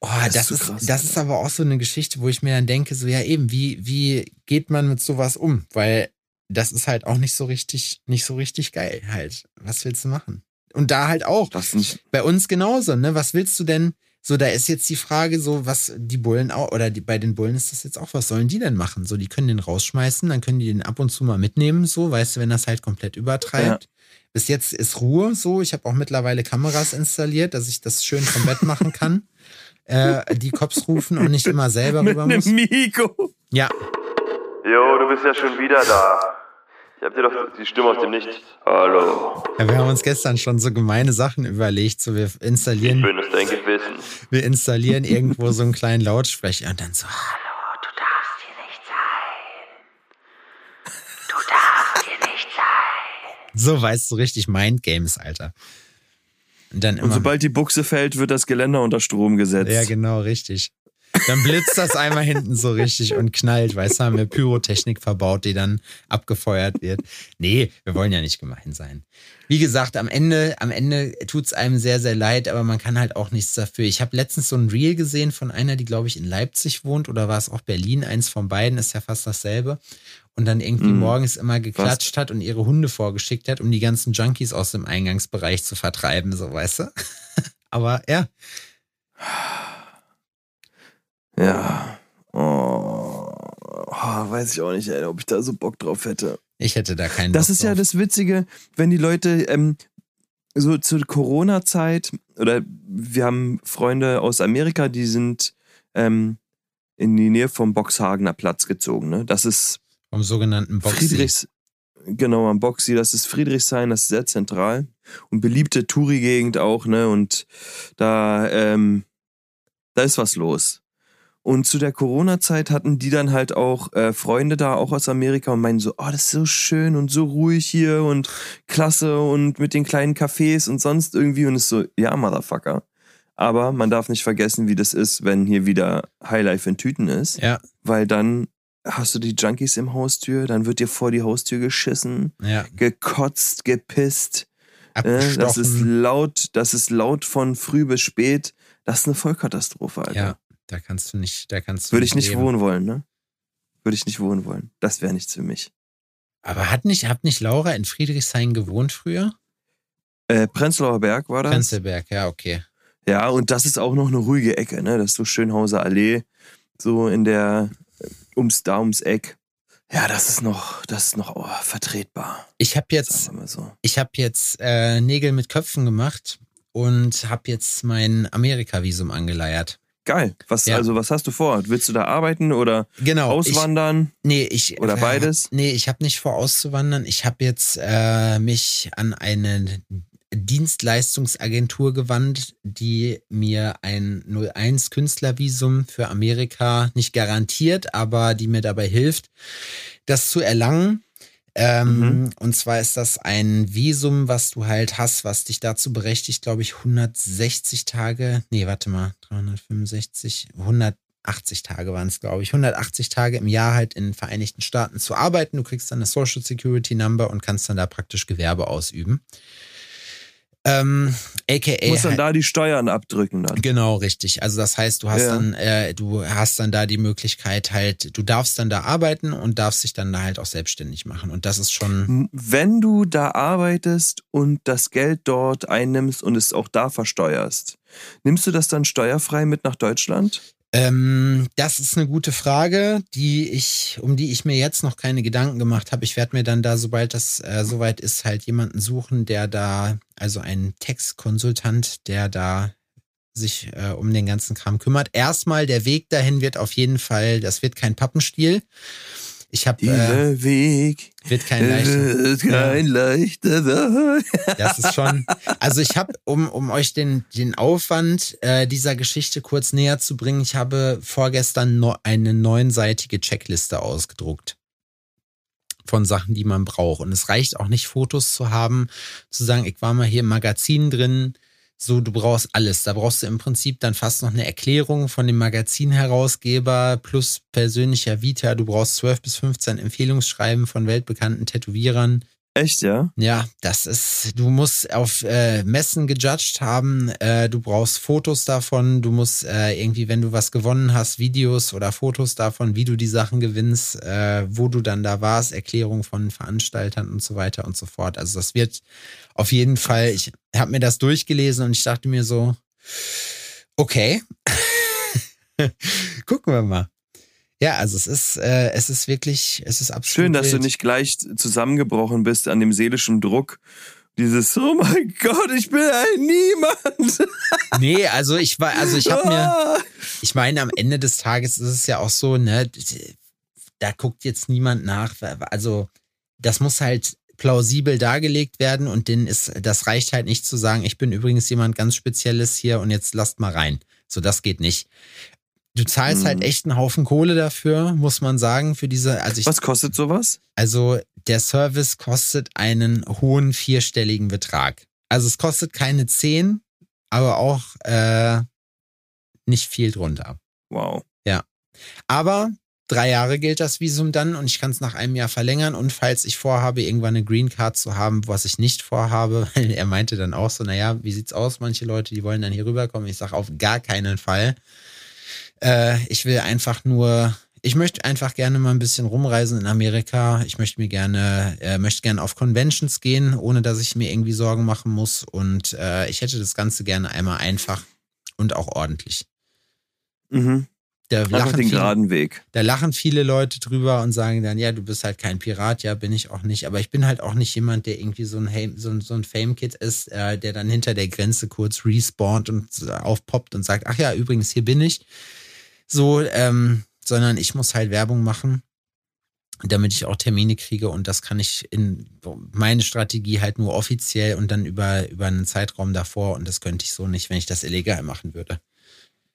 Oh, Das das, ist krass, das ist aber auch so eine Geschichte, wo ich mir dann denke, so, ja eben, wie, wie geht man mit sowas um? Weil das ist halt auch nicht so richtig, nicht so richtig geil halt. Was willst du machen? Und da halt auch, Das nicht. bei uns genauso, ne? Was willst du denn? So, da ist jetzt die Frage, so, was die Bullen auch, oder die, bei den Bullen ist das jetzt auch, was sollen die denn machen? So, die können den rausschmeißen, dann können die den ab und zu mal mitnehmen, so, weißt du, wenn das halt komplett übertreibt. Bis jetzt ist Ruhe so. Ich habe auch mittlerweile Kameras installiert, dass ich das schön vom Bett machen kann. äh, die Cops rufen und nicht immer selber Mit rüber muss. Migo. Ja, Jo, du bist ja schon wieder da. Ich hab dir doch die Stimme aus dem Nichts. Hallo, ja, wir haben uns gestern schon so gemeine Sachen überlegt. So, wir ich installieren, bin es dein Gewissen. wir installieren irgendwo so einen kleinen Lautsprecher und dann so, hallo, du darfst hier nicht sein. Du darfst hier nicht sein. So weißt du richtig Mindgames, Alter. Und, dann immer, und sobald die Buchse fällt, wird das Geländer unter Strom gesetzt. Ja, genau, richtig. Dann blitzt das einmal hinten so richtig und knallt, weißt du, haben wir Pyrotechnik verbaut, die dann abgefeuert wird. Nee, wir wollen ja nicht gemein sein. Wie gesagt, am Ende, am Ende tut es einem sehr, sehr leid, aber man kann halt auch nichts dafür. Ich habe letztens so ein Reel gesehen von einer, die, glaube ich, in Leipzig wohnt oder war es auch Berlin, eins von beiden, ist ja fast dasselbe. Und dann irgendwie mm, morgens immer geklatscht was? hat und ihre Hunde vorgeschickt hat, um die ganzen Junkies aus dem Eingangsbereich zu vertreiben, so weißt du. aber ja. Ja. Oh. oh, weiß ich auch nicht, ey, ob ich da so Bock drauf hätte. Ich hätte da keinen Das Bock ist drauf. ja das Witzige, wenn die Leute ähm, so zur Corona-Zeit oder wir haben Freunde aus Amerika, die sind ähm, in die Nähe vom Boxhagener Platz gezogen. Ne? Das ist vom sogenannten Boxy. Friedrichs, genau, am Boxy, das ist Friedrichshain, das ist sehr zentral und beliebte Touri-Gegend auch, ne? Und da, ähm, da ist was los. Und zu der Corona-Zeit hatten die dann halt auch äh, Freunde da, auch aus Amerika, und meinen so, oh, das ist so schön und so ruhig hier und klasse und mit den kleinen Cafés und sonst irgendwie. Und ist so, ja, Motherfucker. Aber man darf nicht vergessen, wie das ist, wenn hier wieder Highlife in Tüten ist. Ja. Weil dann hast du die Junkies im Haustür, dann wird dir vor die Haustür geschissen, ja. gekotzt, gepisst. Äh, das ist laut, das ist laut von früh bis spät. Das ist eine Vollkatastrophe, Alter. Ja. Da kannst du nicht, da kannst du. Würde ich nicht leben. wohnen wollen, ne? Würde ich nicht wohnen wollen. Das wäre nichts für mich. Aber hat nicht, hat nicht Laura in Friedrichshain gewohnt früher? Äh, Prenzlauer Berg war das? Prenzlberg, ja, okay. Ja, und das ist auch noch eine ruhige Ecke, ne? Das ist so Schönhauser Allee, so in der, ums, da ums Eck. Ja, das ist noch, das ist noch oh, vertretbar. Ich habe jetzt, so. ich habe jetzt äh, Nägel mit Köpfen gemacht und habe jetzt mein Amerika-Visum angeleiert. Geil. Was, ja. Also, was hast du vor? Willst du da arbeiten oder genau, auswandern? Ich, nee, ich. Oder beides? nee, ich habe nicht vor, auszuwandern. Ich habe jetzt äh, mich an eine Dienstleistungsagentur gewandt, die mir ein 01 Künstlervisum für Amerika nicht garantiert, aber die mir dabei hilft, das zu erlangen. Ähm, mhm. Und zwar ist das ein Visum, was du halt hast, was dich dazu berechtigt, glaube ich, 160 Tage, nee, warte mal, 365, 180 Tage waren es, glaube ich, 180 Tage im Jahr halt in den Vereinigten Staaten zu arbeiten. Du kriegst dann eine Social Security Number und kannst dann da praktisch Gewerbe ausüben. Ähm, AKA. Muss dann da die Steuern abdrücken dann. Genau, richtig. Also das heißt, du hast ja. dann, äh, du hast dann da die Möglichkeit halt, du darfst dann da arbeiten und darfst dich dann da halt auch selbstständig machen. Und das ist schon. Wenn du da arbeitest und das Geld dort einnimmst und es auch da versteuerst, nimmst du das dann steuerfrei mit nach Deutschland? Ähm, das ist eine gute Frage, die ich, um die ich mir jetzt noch keine Gedanken gemacht habe. Ich werde mir dann da, sobald das äh, soweit ist, halt jemanden suchen, der da, also einen Textkonsultant, der da sich äh, um den ganzen Kram kümmert. Erstmal, der Weg dahin wird auf jeden Fall, das wird kein Pappenstiel. Ich habe äh, Weg wird kein leichter. Wird kein leichter sein. Das ist schon. Also ich habe, um um euch den den Aufwand äh, dieser Geschichte kurz näher zu bringen, ich habe vorgestern no, eine neunseitige Checkliste ausgedruckt von Sachen, die man braucht. Und es reicht auch nicht, Fotos zu haben, zu sagen, ich war mal hier im Magazin drin, so, du brauchst alles. Da brauchst du im Prinzip dann fast noch eine Erklärung von dem Magazinherausgeber plus persönlicher Vita. Du brauchst 12 bis 15 Empfehlungsschreiben von weltbekannten Tätowierern. Echt, ja? Ja, das ist, du musst auf äh, Messen gejudged haben, äh, du brauchst Fotos davon, du musst äh, irgendwie, wenn du was gewonnen hast, Videos oder Fotos davon, wie du die Sachen gewinnst, äh, wo du dann da warst, Erklärungen von Veranstaltern und so weiter und so fort. Also das wird auf jeden Fall, ich habe mir das durchgelesen und ich dachte mir so, okay, gucken wir mal. Ja, also es ist, äh, es ist wirklich, es ist absolut. Schön, dass wild. du nicht gleich zusammengebrochen bist an dem seelischen Druck. Dieses, oh mein Gott, ich bin ein Niemand. Nee, also ich war, also ich habe mir, ah. ich meine, am Ende des Tages ist es ja auch so, ne, da guckt jetzt niemand nach. Also, das muss halt plausibel dargelegt werden und denen ist, das reicht halt nicht zu sagen, ich bin übrigens jemand ganz Spezielles hier und jetzt lasst mal rein. So, das geht nicht. Du zahlst halt mhm. halt echt einen Haufen Kohle dafür, muss man sagen, für diese. Also ich, Was kostet sowas? Also der Service kostet einen hohen vierstelligen Betrag. Also es kostet keine 10, aber auch äh, nicht viel drunter. Wow. Ja. Aber drei Jahre gilt das Visum dann und ich kann es nach einem Jahr verlängern. Und falls ich vorhabe, irgendwann eine Green Card zu haben, was ich nicht vorhabe, weil er meinte dann auch so, naja, wie sieht's aus? Manche Leute, die wollen dann hier rüberkommen. Ich sage auf gar keinen Fall. Äh, ich will einfach nur ich möchte einfach gerne mal ein bisschen rumreisen in Amerika. Ich möchte mir gerne, äh, möchte gerne auf Conventions gehen, ohne dass ich mir irgendwie Sorgen machen muss. Und äh, ich hätte das Ganze gerne einmal einfach und auch ordentlich. Mhm. Da Einfach lachen, den viele, geraden Weg. da lachen viele Leute drüber und sagen dann, ja, du bist halt kein Pirat, ja, bin ich auch nicht. Aber ich bin halt auch nicht jemand, der irgendwie so ein, so ein, so ein Fame-Kid ist, äh, der dann hinter der Grenze kurz respawnt und äh, aufpoppt und sagt, ach ja, übrigens, hier bin ich. So, ähm, sondern ich muss halt Werbung machen, damit ich auch Termine kriege und das kann ich in meine Strategie halt nur offiziell und dann über, über einen Zeitraum davor und das könnte ich so nicht, wenn ich das illegal machen würde.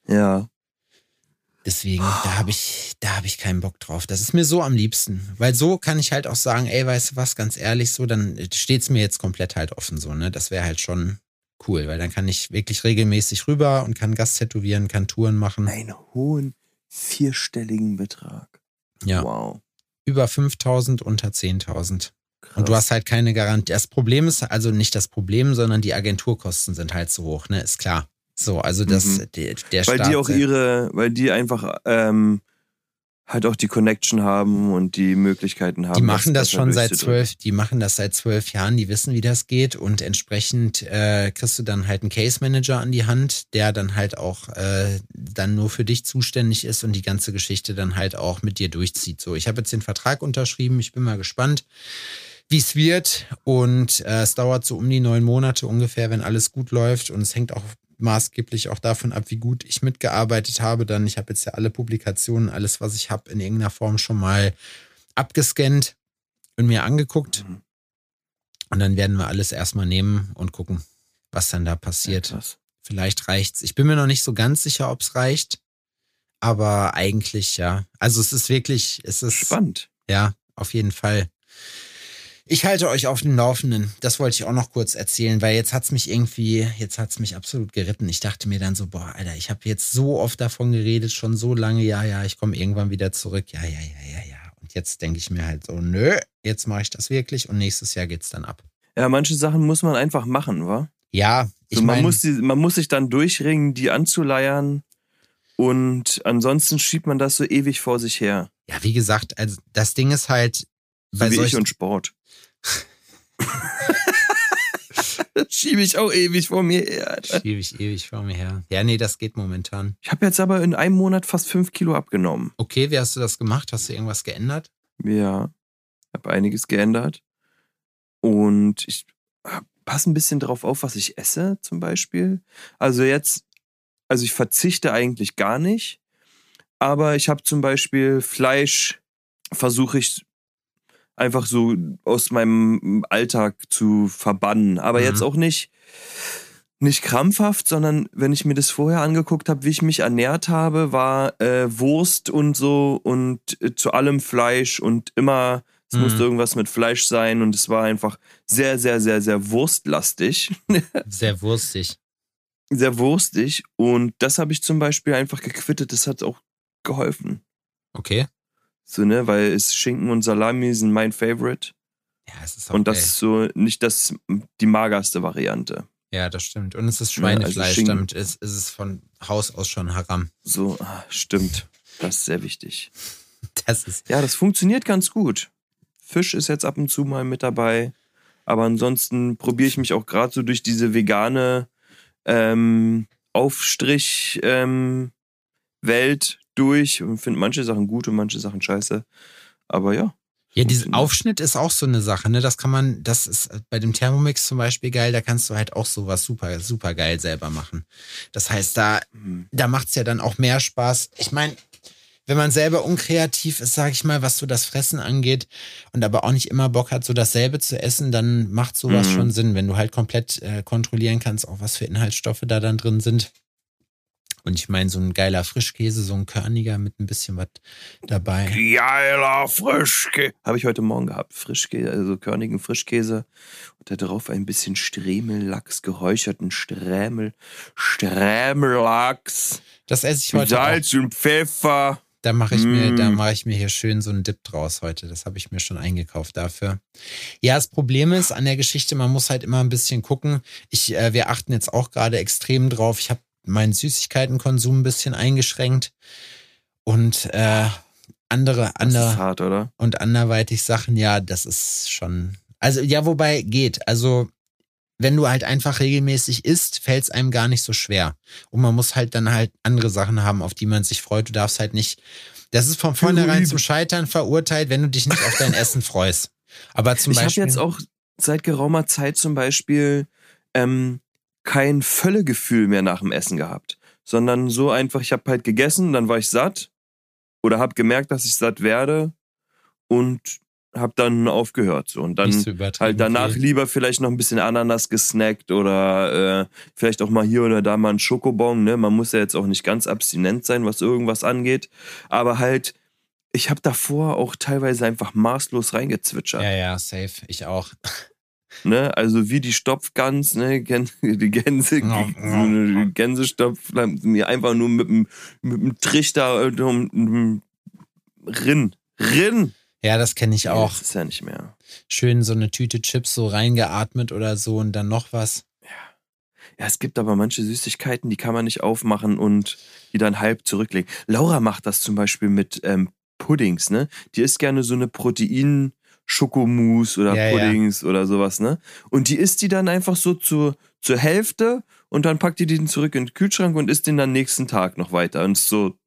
Ja. Deswegen, da habe ich, da habe ich keinen Bock drauf. Das ist mir so am liebsten. Weil so kann ich halt auch sagen, ey, weißt du was, ganz ehrlich, so, dann steht's mir jetzt komplett halt offen, so, ne? Das wäre halt schon cool, weil dann kann ich wirklich regelmäßig rüber und kann Gast tätowieren, kann Touren machen. Einen hohen vierstelligen Betrag. Ja. Wow. Über 5000, unter 10.000. Krass. Und du hast halt keine Garantie. Das Problem ist also nicht das Problem, sondern die Agenturkosten sind halt so hoch, ne? Ist klar. So, also das, Mhm. der, der weil Staat, die auch ihre, weil die einfach ähm, halt auch die Connection haben und die Möglichkeiten haben. Die machen das besser schon seit zwölf, die machen das seit zwölf Jahren, die wissen, wie das geht und entsprechend äh, kriegst du dann halt einen Case Manager an die Hand, der dann halt auch äh, dann nur für dich zuständig ist und die ganze Geschichte dann halt auch mit dir durchzieht. So, ich habe jetzt den Vertrag unterschrieben, ich bin mal gespannt, wie es wird und äh, es dauert so um die neun Monate ungefähr, wenn alles gut läuft und es hängt auch maßgeblich auch davon ab, wie gut ich mitgearbeitet habe. Dann, ich habe jetzt ja alle Publikationen, alles, was ich habe, in irgendeiner Form schon mal abgescannt und mir angeguckt. Mhm. Und dann werden wir alles erstmal nehmen und gucken, was dann da passiert. Ja. Vielleicht reicht's. Ich bin mir noch nicht so ganz sicher, ob's reicht. Aber eigentlich ja. Also es ist wirklich, es ist Spannend. ja, auf jeden Fall. Ich halte euch auf dem Laufenden. Das wollte ich auch noch kurz erzählen, weil jetzt hat's mich irgendwie, jetzt hat's mich absolut geritten. Ich dachte mir dann so, boah, Alter, ich habe jetzt so oft davon geredet, schon so lange, ja, ja, ich komme irgendwann wieder zurück. Ja, ja, ja, ja, ja. Und jetzt denke ich mir halt so, nö, jetzt mache ich das wirklich und nächstes Jahr geht's dann ab. Ja, manche Sachen muss man einfach machen, wa? Ja, ich so, man, meine, muss die, man muss sich dann durchringen, die anzuleiern. Und ansonsten schiebt man das so ewig vor sich her. ja, wie gesagt, also das Ding ist halt, bei wie ich solchen, und Sport. Das schiebe ich auch ewig vor mir her. Alter. schiebe ich ewig vor mir her. Ja, nee, das geht momentan. Ich habe jetzt aber in einem Monat fast fünf Kilo abgenommen. Okay, wie hast du das gemacht? Hast du irgendwas geändert? Ja, habe einiges geändert. Und ich passe ein bisschen drauf auf, was ich esse, zum Beispiel. Also jetzt, also ich verzichte eigentlich gar nicht. Aber ich habe zum Beispiel Fleisch, versuche ich einfach so aus meinem Alltag zu verbannen. Aber Mhm. jetzt auch nicht, nicht krampfhaft, sondern wenn ich mir das vorher angeguckt habe, wie ich mich ernährt habe, war äh, Wurst und so und äh, zu allem Fleisch und immer, es Mhm. musste irgendwas mit Fleisch sein und es war einfach sehr, sehr, sehr, sehr wurstlastig. Sehr wurstig. sehr wurstig. Und das habe ich zum Beispiel einfach gequittet. Das hat auch geholfen. Okay. So, ne, weil es Schinken und Salami sind mein Favorite. Ja, es ist auch Und das geil. ist so nicht das, die magerste Variante. Ja, das stimmt. Und es ist Ja, also Schweinefleisch, damit ist, ist es von Haus aus schon Haram. So, ah, stimmt. Das ist sehr wichtig. Das ist. Ja, das funktioniert ganz gut. Fisch ist jetzt ab und zu mal mit dabei. Aber ansonsten probiere ich mich auch gerade so durch diese vegane ähm, Aufstrich ähm, Welt durch und finde manche Sachen gut und manche Sachen scheiße. Aber ja. Ja, dieser funktioniert. Aufschnitt ist auch so eine Sache, ne? Das kann man, das ist bei dem Thermomix zum Beispiel geil, da kannst du halt auch sowas super, super geil selber machen. Das heißt, da, Hm. da macht's ja dann auch mehr Spaß. Ich meine, wenn man selber unkreativ ist, sag ich mal, was so das Fressen angeht und aber auch nicht immer Bock hat, so dasselbe zu essen, dann macht sowas Mhm. schon Sinn, wenn du halt komplett äh, kontrollieren kannst, auch was für Inhaltsstoffe da dann drin sind. Und ich meine, so ein geiler Frischkäse, so ein körniger mit ein bisschen was dabei. Geiler Frischkäse. Habe ich heute Morgen gehabt. Frischkäse, also körnigen Frischkäse. Und da drauf ein bisschen Stremellachs, geräucherten Strämel, Strämellachs. Das esse ich heute. Salz auch. und Pfeffer. Da mache ich mir, Mm. da mache ich mir hier schön so einen Dip draus heute. Das habe ich mir schon eingekauft dafür. Ja, das Problem ist an der Geschichte, man muss halt immer ein bisschen gucken. Ich, äh, wir achten jetzt auch gerade extrem drauf. Ich habe meinen Süßigkeitenkonsum ein bisschen eingeschränkt und äh, andere, andere hart, und anderweitig Sachen. Ja, das ist schon. Also ja, wobei geht. Also wenn du halt einfach regelmäßig isst, fällt es einem gar nicht so schwer. Und man muss halt dann halt andere Sachen haben, auf die man sich freut. Du darfst halt nicht. Das ist von vornherein zum Scheitern verurteilt, wenn du dich nicht auf dein Essen freust. Aber zum Ich habe Beispiel. jetzt auch seit geraumer Zeit zum Beispiel ähm, kein Völlegefühl mehr nach dem Essen gehabt, sondern so einfach, ich habe halt gegessen, dann war ich satt oder habe gemerkt, dass ich satt werde und habe dann aufgehört so und dann halt danach viel. lieber vielleicht noch ein bisschen Ananas gesnackt oder äh, vielleicht auch mal hier oder da mal ein Schokobon. Ne? Man muss ja jetzt auch nicht ganz abstinent sein, was irgendwas angeht. Aber halt, ich habe davor auch teilweise einfach maßlos reingezwitschert. Ja, ja, safe. Ich auch. Ne? Also wie die Stopfgans, ne? Die Gänse, eine Gänsestopf, mir einfach nur mit dem, mit dem Trichter äh, um, um, Rinn. Rinn! Ja, das kenne ich auch. Das ist ja nicht mehr. Schön so eine Tüte Chips so reingeatmet oder so und dann noch was. Ja, es gibt aber manche Süßigkeiten, die kann man nicht aufmachen und die dann halb zurücklegen. Laura macht das zum Beispiel mit ähm, Puddings, ne? Die isst gerne so eine Protein- Schokomousse oder Ja, ja. Puddings oder sowas, ne? Und die isst die dann einfach so zur, zur Hälfte und dann packt die den zurück in den Kühlschrank und isst den dann nächsten Tag noch weiter. Und so,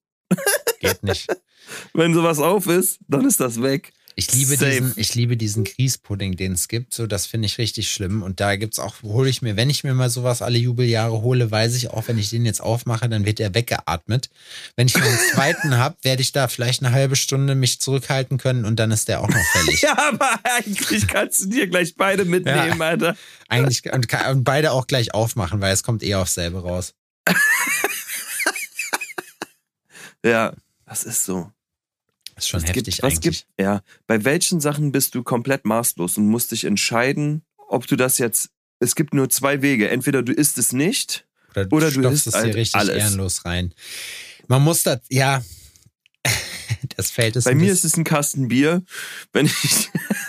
Geht nicht. wenn sowas auf ist, dann ist das weg. Ich liebe Safe. diesen, ich liebe diesen Grießpudding, den es gibt. So, das finde ich richtig schlimm. Und da gibt's auch, hole ich mir, wenn ich mir mal sowas alle Jubeljahre hole, weiß ich auch, wenn ich den jetzt aufmache, dann wird er weggeatmet. Wenn ich noch einen zweiten habe, werde ich da vielleicht eine halbe Stunde mich zurückhalten können und dann ist der auch noch fällig. Ja, aber eigentlich kannst du dir gleich beide mitnehmen, Ja. Alter. Eigentlich und, und beide auch gleich aufmachen, weil es kommt eh aufs selbe raus. Ja, das ist so. Das ist schon was heftig gibt, was eigentlich. gibt, ja, bei welchen Sachen bist du komplett maßlos und musst dich entscheiden, ob du das jetzt, es gibt nur zwei Wege. Entweder du isst es nicht oder du stopfst isst es halt dir richtig alles. ehrenlos rein. Man muss das, ja, das fällt es Bei mir ist es ein Kasten Bier. Wenn ich,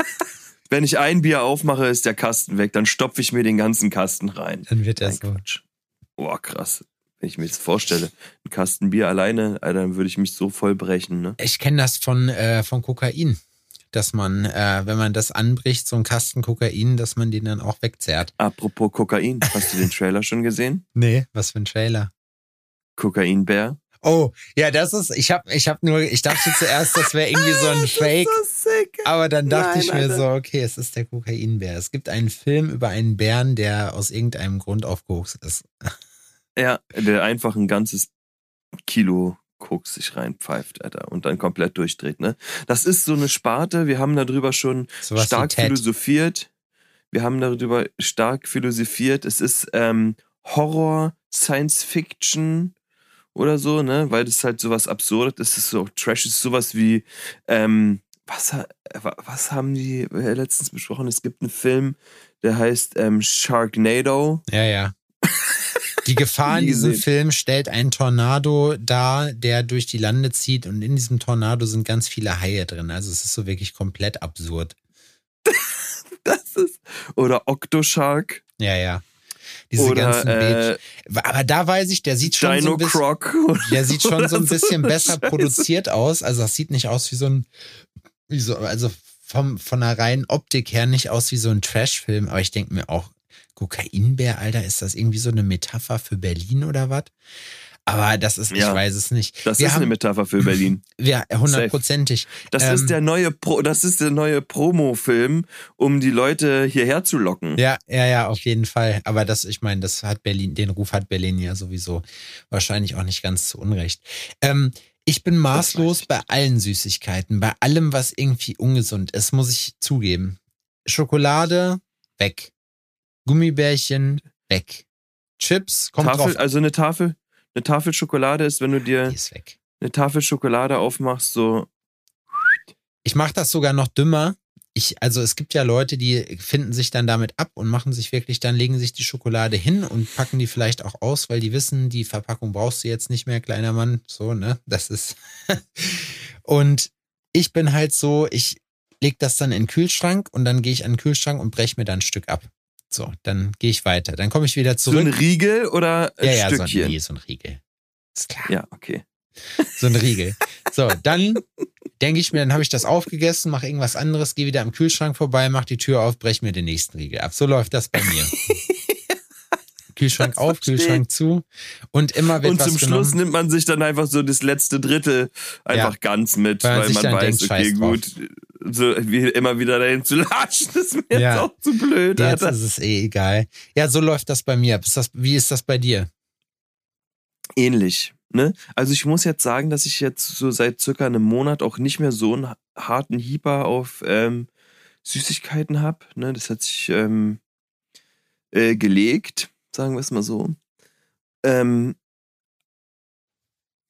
wenn ich ein Bier aufmache, ist der Kasten weg. Dann stopfe ich mir den ganzen Kasten rein. dann wird er so. Boah, krass. Wenn ich mir das vorstelle, ein Kasten Bier alleine, dann würde ich mich so voll brechen, ne? Ich kenne das von, äh, von Kokain. Dass man, äh, wenn man das anbricht, so einen Kasten Kokain, dass man den dann auch wegzerrt. Apropos Kokain, hast du den Trailer schon gesehen? Nee, was für ein Trailer. Kokainbär. Oh, ja, das ist, ich hab, ich hab nur, ich dachte zuerst, das wäre irgendwie so ein Fake. so sick. Aber dann dachte Nein, ich mir Alter. so, okay, es ist der Kokainbär. Es gibt einen Film über einen Bären, der aus irgendeinem Grund aufgehocht ist. Ja, der einfach ein ganzes Kilo Koks sich reinpfeift, Alter, und dann komplett durchdreht, ne? Das ist so eine Sparte, wir haben darüber schon wie stark philosophiert. Wir haben darüber stark philosophiert. Es ist ähm, Horror, Science Fiction oder so, ne? Weil das halt sowas Absurdes ist. Es ist so Trash, ist sowas wie, ähm, was, wa- was haben die äh, letztens besprochen? Es gibt einen Film, der heißt ähm, Sharknado. Ja, ja. Die Gefahr in diesem. Film stellt ein Tornado dar, der durch die Lande zieht und in diesem Tornado sind ganz viele Haie drin. Also es ist so wirklich komplett absurd. Das ist, oder Octoshark. Ja, ja. Diese oder ganzen äh. Aber da weiß ich, der sieht schon so Dino ein bisschen, Croc. der sieht schon so ein bisschen eine besser Scheiße. produziert aus. Also das sieht nicht aus wie so ein, wie so, also vom, von der reinen Optik her nicht aus wie so ein Trash-Film. Aber ich denke mir auch, Kokainbär, Alter, ist das irgendwie so eine Metapher für Berlin oder was? Aber das ist, ich Ja. weiß es nicht. Das Wir ist eine haben, Metapher für Berlin. ja, hundertprozentig. Das Ähm, ist der neue Pro, das ist der neue Promo-Film, um die Leute hierher zu locken. Ja, ja, ja, auf jeden Fall. Aber das, ich meine, das hat Berlin, den Ruf hat Berlin ja sowieso wahrscheinlich auch nicht ganz zu Unrecht. Ähm, ich bin maßlos ich bei allen Süßigkeiten, bei allem, was irgendwie ungesund ist, muss ich zugeben. Schokolade, weg. Gummibärchen, weg. Chips, kommt Tafel, drauf. also eine Tafel, Eine Tafel Schokolade ist, wenn du dir eine Tafel Schokolade aufmachst, so Ich mache das sogar noch dümmer. Ich, also es gibt ja Leute, die finden sich dann damit ab und machen sich wirklich, dann legen sich die Schokolade hin und packen die vielleicht auch aus, weil die wissen, die Verpackung brauchst du jetzt nicht mehr, kleiner Mann. So, ne? Das ist. und ich bin halt so, ich leg das dann in den Kühlschrank und dann gehe ich an den Kühlschrank und breche mir dann ein Stück ab. So, dann gehe ich weiter. Dann komme ich wieder so ein zurück. Riegel oder ein ja, ja, so ein, nee, so ein Riegel. Ist klar. ja, okay. So ein Riegel. So, dann denke ich mir, dann habe ich das aufgegessen, mache irgendwas anderes, gehe wieder am Kühlschrank vorbei, mache die Tür auf, breche mir den nächsten Riegel ab. So läuft das bei mir. Kühlschrank Das auf, verstehe ich. Kühlschrank zu und immer wird Und zum genommen. Schluss nimmt man sich dann einfach so das letzte Drittel einfach Ja. ganz mit, Weil man weil man dann weiß, denkt, okay, gut, so wie immer wieder dahin zu latschen, ist mir jetzt Ja. auch zu blöd. Jetzt Alter. ist es eh egal. Ja, so läuft das bei mir. ab. Ist das, wie ist das bei dir? Ähnlich. Ne? Also ich muss jetzt sagen, dass ich jetzt so seit circa einem Monat auch nicht mehr so einen harten Hieber auf ähm, Süßigkeiten habe. Ne? Das hat sich ähm, äh, gelegt, sagen wir es mal so. Ähm,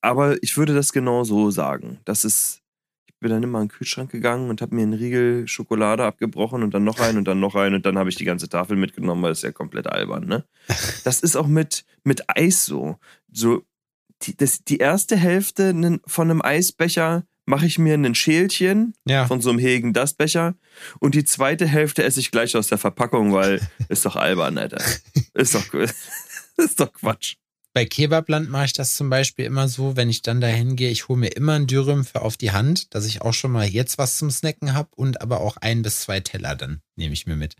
aber ich würde das genau so sagen. Das ist, ich bin dann immer in den Kühlschrank gegangen und habe mir einen Riegel Schokolade abgebrochen und dann noch einen und dann noch einen und dann habe ich die ganze Tafel mitgenommen, weil das ist ja komplett albern, ne? Das ist auch mit, mit Eis so. So, die, das, die erste Hälfte von einem Eisbecher mache ich mir ein Schälchen Ja. von so einem Hegen das Becher und die zweite Hälfte esse ich gleich aus der Verpackung, weil ist doch albern, Alter. Ist doch, ist doch Quatsch. Bei Kebabland mache ich das zum Beispiel immer so, wenn ich dann dahin gehe, ich hole mir immer einen Dürüm für auf die Hand, dass ich auch schon mal jetzt was zum Snacken habe und aber auch ein bis zwei Teller dann nehme ich mir mit.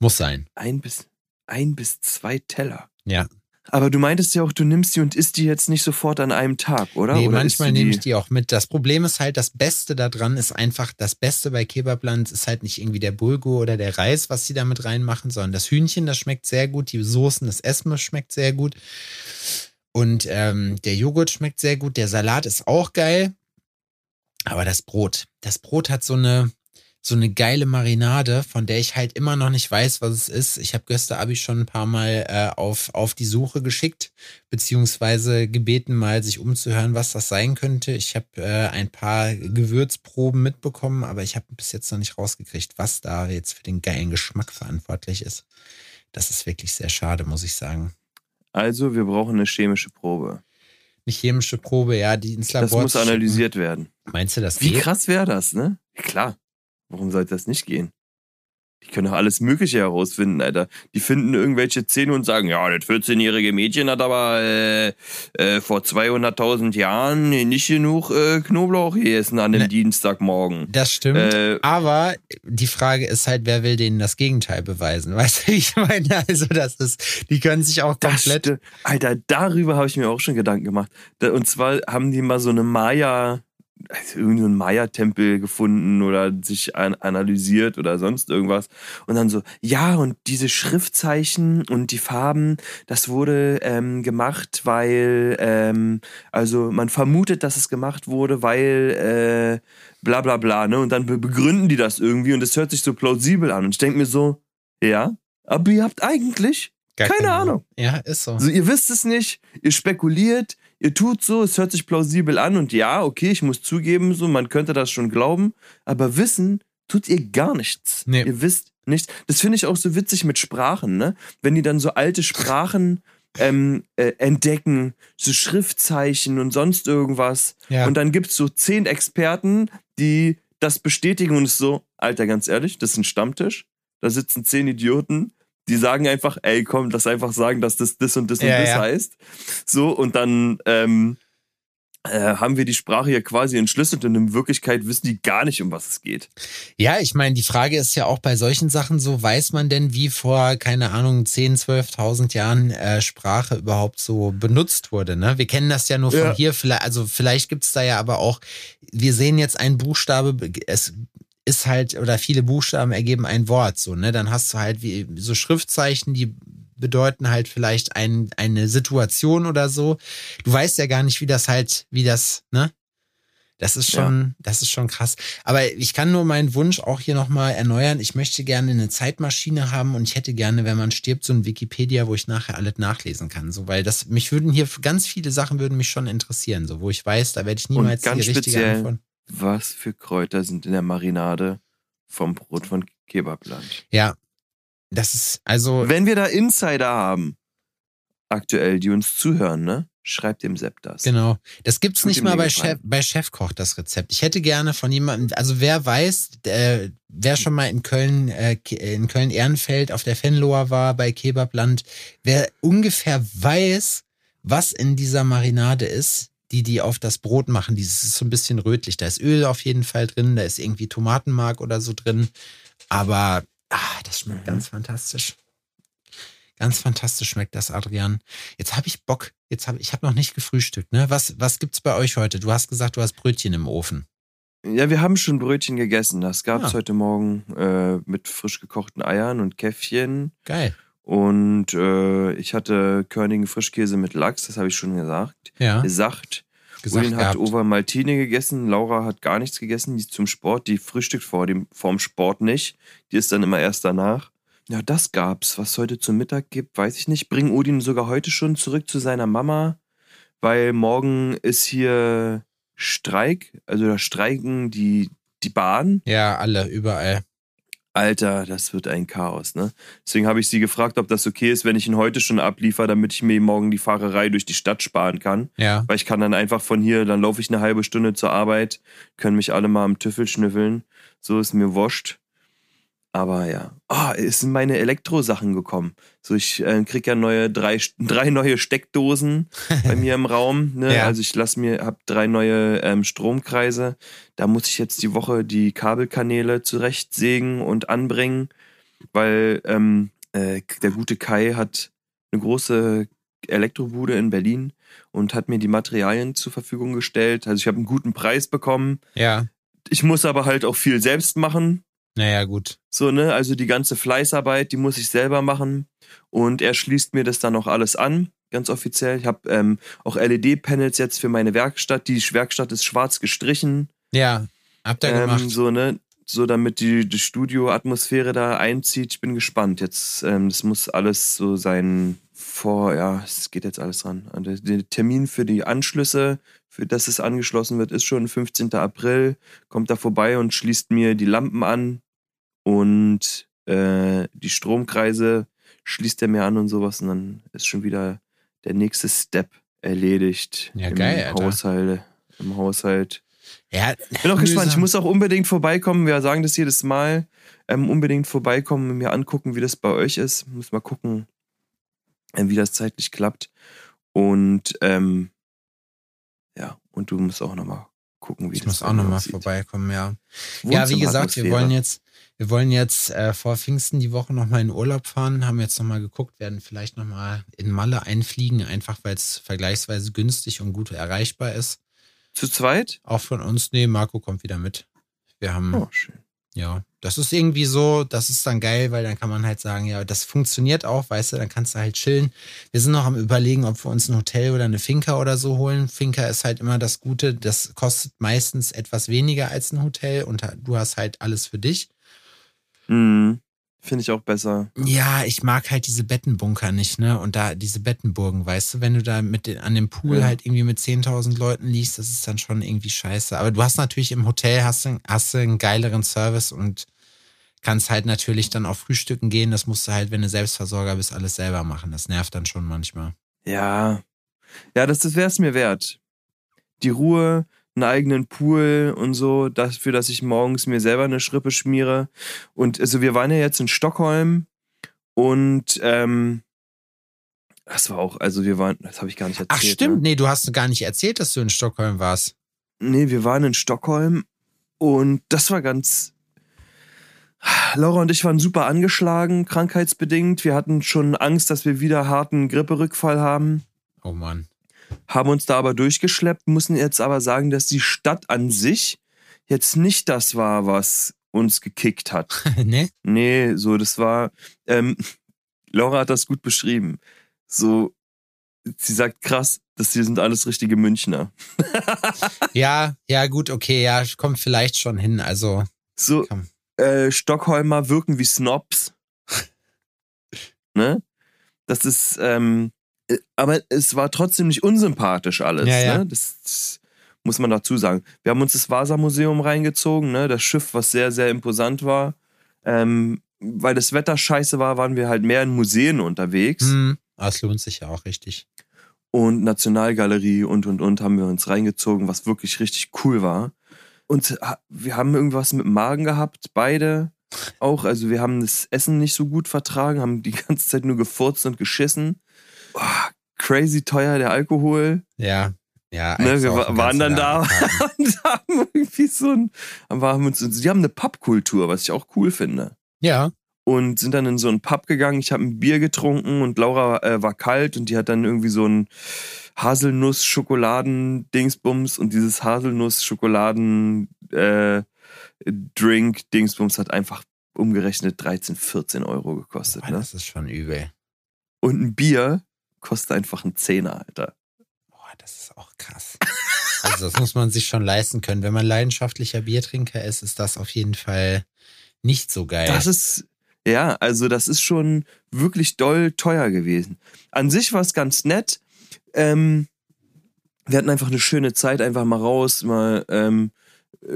Muss sein. Ein bis, ein bis zwei Teller. Ja. Aber du meintest ja auch, du nimmst die und isst die jetzt nicht sofort an einem Tag, oder? Nee, oder manchmal nehme ich die auch mit. Das Problem ist halt, das Beste daran ist einfach, das Beste bei Kebabland ist halt nicht irgendwie der Bulgur oder der Reis, was sie da mit reinmachen, sondern das Hühnchen, das schmeckt sehr gut, die Soßen, das Essen schmeckt sehr gut. Und ähm, der Joghurt schmeckt sehr gut, der Salat ist auch geil, aber das Brot, das Brot hat so eine so eine geile Marinade, von der ich halt immer noch nicht weiß, was es ist. Ich habe Göster Abi schon ein paar Mal äh, auf, auf die Suche geschickt, beziehungsweise gebeten, mal sich umzuhören, was das sein könnte. Ich habe äh, ein paar Gewürzproben mitbekommen, aber ich habe bis jetzt noch nicht rausgekriegt, was da jetzt für den geilen Geschmack verantwortlich ist. Das ist wirklich sehr schade, muss ich sagen. Also, wir brauchen eine chemische Probe. Eine chemische Probe, ja, die ins Labor Das muss analysiert werden. Meinst du, das Wie geht? krass wäre das, ne? Klar. Warum sollte das nicht gehen? Die können doch alles Mögliche herausfinden, Alter. Die finden irgendwelche Zähne und sagen, ja, das 14-jährige Mädchen hat aber äh, äh, vor 200.000 Jahren nicht genug äh, Knoblauch gegessen an dem Ne. Dienstagmorgen. Das stimmt. Äh, Aber die Frage ist halt, wer will denen das Gegenteil beweisen? Weißt du, ich meine, also das ist, die können sich auch komplett. Alter, darüber habe ich mir auch schon Gedanken gemacht. Und zwar haben die mal so eine Maya, also irgendeinen Maya-Tempel gefunden oder sich an, analysiert oder sonst irgendwas. Und dann so, ja, und diese Schriftzeichen und die Farben, das wurde ähm, gemacht, weil, ähm, also man vermutet, dass es gemacht wurde, weil äh, bla bla bla, ne? Und dann be begründen die das irgendwie und es hört sich so plausibel an. Und ich denke mir so, ja, aber ihr habt eigentlich Gar keine Ahnung. Ja, ist so. also ihr wisst es nicht, ihr spekuliert, ihr tut so, es hört sich plausibel an und ja, okay, ich muss zugeben, so, man könnte das schon glauben, aber wissen tut ihr gar nichts. Nee. Ihr wisst nichts. Das finde ich auch so witzig mit Sprachen, ne? Wenn die dann so alte Sprachen ähm, äh, entdecken, so Schriftzeichen und sonst irgendwas. Ja. Und dann gibt es so zehn Experten, die das bestätigen und es so, Alter, ganz ehrlich, das ist ein Stammtisch. Da sitzen zehn Idioten, die sagen einfach, ey, komm, lass einfach sagen, dass das das und das und Ja, das ja. heißt. So, und dann ähm, äh, haben wir die Sprache ja quasi entschlüsselt und in Wirklichkeit wissen die gar nicht, um was es geht. Ja, ich meine, die Frage ist ja auch bei solchen Sachen so, weiß man denn, wie vor, keine Ahnung, 10, 12.000 Jahren äh, Sprache überhaupt so benutzt wurde, ne? Wir kennen das ja nur von Ja. hier, vielleicht, also vielleicht gibt's da ja aber auch, wir sehen jetzt einen Buchstabe, es ist halt, oder viele Buchstaben ergeben ein Wort, so, ne? Dann hast du halt wie so Schriftzeichen, die bedeuten halt vielleicht ein, eine Situation oder so. Du weißt ja gar nicht, wie das halt, wie das, ne? Das ist schon, ja. das ist schon krass. Aber ich kann nur meinen Wunsch auch hier nochmal erneuern. Ich möchte gerne eine Zeitmaschine haben und ich hätte gerne, wenn man stirbt, so ein Wikipedia, wo ich nachher alles nachlesen kann. So, weil das, mich würden hier ganz viele Sachen würden mich schon interessieren. So, wo ich weiß, da werde ich niemals die richtige Antwort. Was für Kräuter sind in der Marinade vom Brot von Kebabland? Ja. Das ist, also. Wenn wir da Insider haben, aktuell, die uns zuhören, ne? Schreibt dem Sepp das. Genau. Das gibt's Tut nicht mal bei, Chef, bei Chefkoch, das Rezept. Ich hätte gerne von jemandem, also wer weiß, äh, wer schon mal in Köln, äh, in Köln-Ehrenfeld auf der Fenloher war, bei Kebabland, wer ungefähr weiß, was in dieser Marinade ist, die die auf das Brot machen, dieses ist so ein bisschen rötlich. Da ist Öl auf jeden Fall drin, da ist irgendwie Tomatenmark oder so drin. Aber ah, das schmeckt mhm. ganz fantastisch. Ganz fantastisch schmeckt das, Adrian. Jetzt habe ich Bock. Jetzt habe ich habe noch nicht gefrühstückt. Ne? Was was gibt's bei euch heute? Du hast gesagt, du hast Brötchen im Ofen. Ja, wir haben schon Brötchen gegessen. Das gab's ja. Ah. heute Morgen äh, mit frisch gekochten Eiern und Käffchen. Geil. Und äh, ich hatte körnigen Frischkäse mit Lachs, das habe ich schon gesagt. Ja. Gesagt. Gesagt Ulin hat Over Maltine gegessen, Laura hat gar nichts gegessen, die ist zum Sport, die frühstückt vor dem, vorm Sport nicht. Die ist dann immer erst danach. Ja, das gab's. Was heute zum Mittag gibt, weiß ich nicht. Bring Odin sogar heute schon zurück zu seiner Mama, weil morgen ist hier Streik. Also da streiken die, die Bahn. Ja, alle, überall. Alter, das wird ein Chaos, ne? Deswegen habe ich sie gefragt, ob das okay ist, wenn ich ihn heute schon abliefer, damit ich mir morgen die Fahrerei durch die Stadt sparen kann. Ja. Weil ich kann dann einfach von hier, dann laufe ich eine halbe Stunde zur Arbeit, können mich alle mal am Tüffel schnüffeln. So ist mir wurscht. Aber ja, ah, es sind meine Elektrosachen gekommen. So, ich äh, krieg ja neue drei, drei neue Steckdosen bei mir im Raum. Ne? Ja. Also ich lasse mir, hab drei neue ähm, Stromkreise. Da muss ich jetzt die Woche die Kabelkanäle zurechtsägen und anbringen, weil ähm, äh, der gute Kai hat eine große Elektrobude in Berlin und hat mir die Materialien zur Verfügung gestellt. Also ich habe einen guten Preis bekommen. Ja. Ich muss aber halt auch viel selbst machen. Naja, gut. So, ne, also die ganze Fleißarbeit, die muss ich selber machen. Und er schließt mir das dann auch alles an, ganz offiziell. Ich habe ähm, auch LED-Panels jetzt für meine Werkstatt. Die Werkstatt ist schwarz gestrichen. Ja, habt ihr ähm, gemacht. So, ne, so damit die, die Studio-Atmosphäre da einzieht. Ich bin gespannt. Jetzt, ähm, das muss alles so sein vor, ja, es geht jetzt alles dran. Der, der Termin für die Anschlüsse, für das es angeschlossen wird, ist schon 15. April. Kommt da vorbei und schließt mir die Lampen an, und äh, die Stromkreise schließt er mir an und sowas und dann ist schon wieder der nächste Step erledigt ja, im geil, Haushalt. Im Haushalt. Ja, ich bin auch gespannt. Ich muss auch unbedingt vorbeikommen. Wir sagen das jedes Mal. Ähm, unbedingt vorbeikommen und mir angucken, wie das bei euch ist. Muss mal gucken, äh, wie das zeitlich klappt. Und ähm, ja, und du musst auch nochmal gucken, wie ich das muss auch nochmal vorbeikommen, ja. Ja, wie gesagt, wir wollen jetzt, wir wollen jetzt äh, vor Pfingsten die Woche nochmal in Urlaub fahren, haben jetzt nochmal geguckt, werden vielleicht nochmal in Malle einfliegen, einfach weil es vergleichsweise günstig und gut erreichbar ist. Zu zweit? Auch von uns, nee, Marco kommt wieder mit. Wir haben. Oh, schön. Ja, das ist irgendwie so, das ist dann geil, weil dann kann man halt sagen, ja, das funktioniert auch, weißt du, dann kannst du halt chillen. Wir sind noch am überlegen, ob wir uns ein Hotel oder eine Finca oder so holen. Finca ist halt immer das Gute, das kostet meistens etwas weniger als ein Hotel und du hast halt alles für dich. Mhm. Finde ich auch besser. Ja, ich mag halt diese Bettenbunker nicht, ne? Und da diese Bettenburgen, weißt du, wenn du da mit den, an dem Pool ja. halt irgendwie mit 10.000 Leuten liegst, das ist dann schon irgendwie scheiße. Aber du hast natürlich im Hotel hast hast du einen geileren Service und kannst halt natürlich dann auch frühstücken gehen. Das musst du halt, wenn du Selbstversorger bist, alles selber machen. Das nervt dann schon manchmal. Ja. Ja, das, das wäre es mir wert. Die Ruhe, einen eigenen Pool und so, dafür, dass ich morgens mir selber eine Schrippe schmiere. Und also wir waren ja jetzt in Stockholm und ähm, das war auch, also wir waren, das habe ich gar nicht erzählt. Ach stimmt, ne? nee, du hast gar nicht erzählt, dass du in Stockholm warst. Nee, wir waren in Stockholm und das war ganz. Laura und ich waren super angeschlagen, krankheitsbedingt. Wir hatten schon Angst, dass wir wieder harten Gripperückfall haben. Oh Mann haben uns da aber durchgeschleppt, müssen jetzt aber sagen, dass die Stadt an sich jetzt nicht das war, was uns gekickt hat. ne? Nee, so, das war, ähm, Laura hat das gut beschrieben. So, sie sagt, krass, das hier sind alles richtige Münchner. ja, ja, gut, okay, ja, kommt vielleicht schon hin. Also. So, äh, Stockholmer wirken wie Snobs. ne? Das ist, ähm, äh, aber es war trotzdem nicht unsympathisch alles. Ja, ja. Ne? Das, das, muss man dazu sagen. Wir haben uns das Vasa-Museum reingezogen, ne? das Schiff, was sehr, sehr imposant war. Ähm, weil das Wetter scheiße war, waren wir halt mehr in Museen unterwegs. Mhm. Das lohnt sich ja auch richtig. Und Nationalgalerie und und und haben wir uns reingezogen, was wirklich richtig cool war. Und wir haben irgendwas mit dem Magen gehabt, beide auch. Also wir haben das Essen nicht so gut vertragen, haben die ganze Zeit nur gefurzt und geschissen. Oh, crazy teuer der Alkohol. Ja, ja. Ne, wir waren dann da und haben irgendwie so ein, haben uns, die haben eine Pubkultur, was ich auch cool finde. Ja. Und sind dann in so einen Pub gegangen. Ich habe ein Bier getrunken und Laura äh, war kalt und die hat dann irgendwie so ein Haselnuss-Schokoladen-Dingsbums und dieses Haselnuss-Schokoladen-Drink-Dingsbums hat einfach umgerechnet 13, 14 Euro gekostet. Boah, ne? Das ist schon übel. Und ein Bier kostet einfach einen Zehner, Alter. Boah, das ist auch krass. also das muss man sich schon leisten können. Wenn man leidenschaftlicher Biertrinker ist, ist das auf jeden Fall nicht so geil. Das ist, ja, also das ist schon wirklich doll teuer gewesen. An sich war es ganz nett. Ähm, wir hatten einfach eine schöne Zeit, einfach mal raus, mal ähm,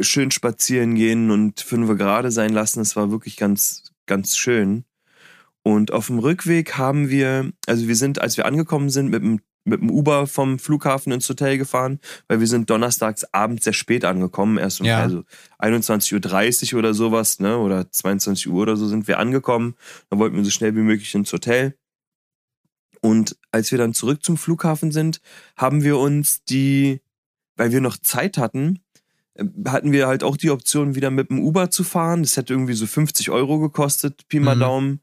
schön spazieren gehen und fünf gerade sein lassen. Es war wirklich ganz, ganz schön. Und auf dem Rückweg haben wir, also wir sind, als wir angekommen sind, mit dem mit dem Uber vom Flughafen ins Hotel gefahren, weil wir sind donnerstags abends sehr spät angekommen, erst um Ja. also 21.30 Uhr oder sowas, ne? Oder 22 Uhr oder so sind wir angekommen. Dann wollten wir so schnell wie möglich ins Hotel. Und als wir dann zurück zum Flughafen sind, haben wir uns die, weil wir noch Zeit hatten, äh, hatten wir halt auch die Option, wieder mit dem Uber zu fahren. Das hätte irgendwie so 50 Euro gekostet, Pi mal Mhm. Daumen.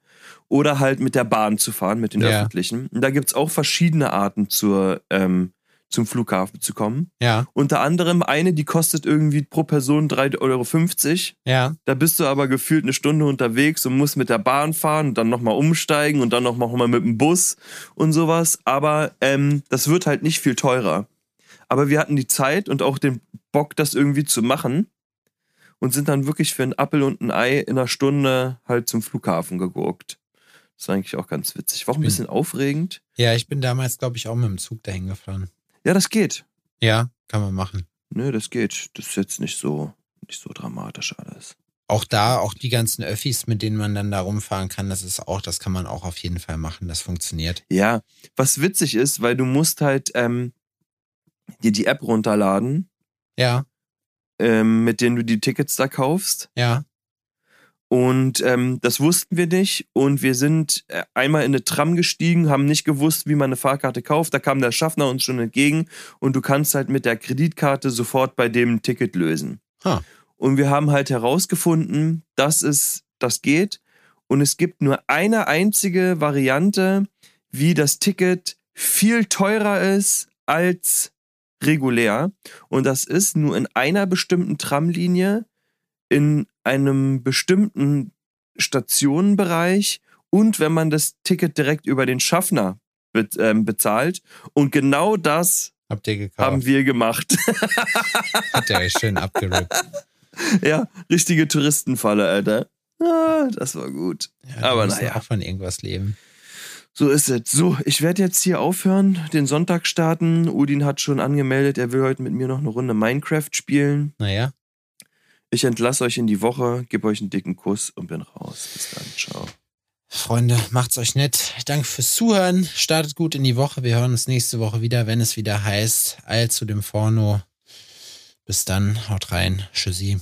Oder halt mit der Bahn zu fahren, mit den Ja. öffentlichen. Und da gibt's auch verschiedene Arten zur, ähm, zum Flughafen zu kommen. ja, Unter anderem eine, die kostet irgendwie pro Person 3,50 Euro. ja. Da bist du aber gefühlt eine Stunde unterwegs und musst mit der Bahn fahren und dann nochmal umsteigen und dann nochmal mit dem Bus und sowas. Aber ähm, das wird halt nicht viel teurer. Aber wir hatten die Zeit und auch den Bock, das irgendwie zu machen und sind dann wirklich für einen Appel und ein Ei in einer Stunde halt zum Flughafen gegurkt. Das war eigentlich auch ganz witzig. War auch ein bisschen aufregend. Ja, ich bin damals, glaube ich, auch mit dem Zug dahin gefahren. Ja, das geht. Ja, kann man machen. Nö, das geht. Das ist jetzt nicht so, nicht so dramatisch alles. Auch da, auch die ganzen Öffis, mit denen man dann da rumfahren kann, das ist auch, das kann man auch auf jeden Fall machen. Das funktioniert. Ja, was witzig ist, weil du musst halt ähm, dir die App runterladen, Ja, ähm, mit denen du die Tickets da kaufst. ja. Und ähm, das wussten wir nicht. Und wir sind äh, einmal in eine Tram gestiegen, haben nicht gewusst, wie man eine Fahrkarte kauft. Da kam der Schaffner uns schon entgegen und du kannst halt mit der Kreditkarte sofort bei dem ein Ticket lösen. Ha. Und wir haben halt herausgefunden, dass es das geht. Und es gibt nur eine einzige Variante, wie das Ticket viel teurer ist als regulär. Und das ist nur in einer bestimmten Tramlinie in einem bestimmten Stationenbereich und wenn man das Ticket direkt über den Schaffner be ähm, bezahlt. Und genau das haben wir gemacht. Hat ihr euch schön abgerippt. ja, richtige Touristenfalle, Alter. Ah, das war gut. Ja, Aber naja. auch von irgendwas leben. So ist es. So, ich werde jetzt hier aufhören, den Sonntag starten. Udin hat schon angemeldet, er will heute mit mir noch eine Runde Minecraft spielen. Naja, Ich entlasse euch in die Woche, gebe euch einen dicken Kuss und bin raus. Bis dann. Ciao. Freunde, macht's euch nett. Danke fürs Zuhören. Startet gut in die Woche. Wir hören uns nächste Woche wieder, wenn es wieder heißt, Eil zu dem Forno. Bis dann, haut rein. Tschüssi.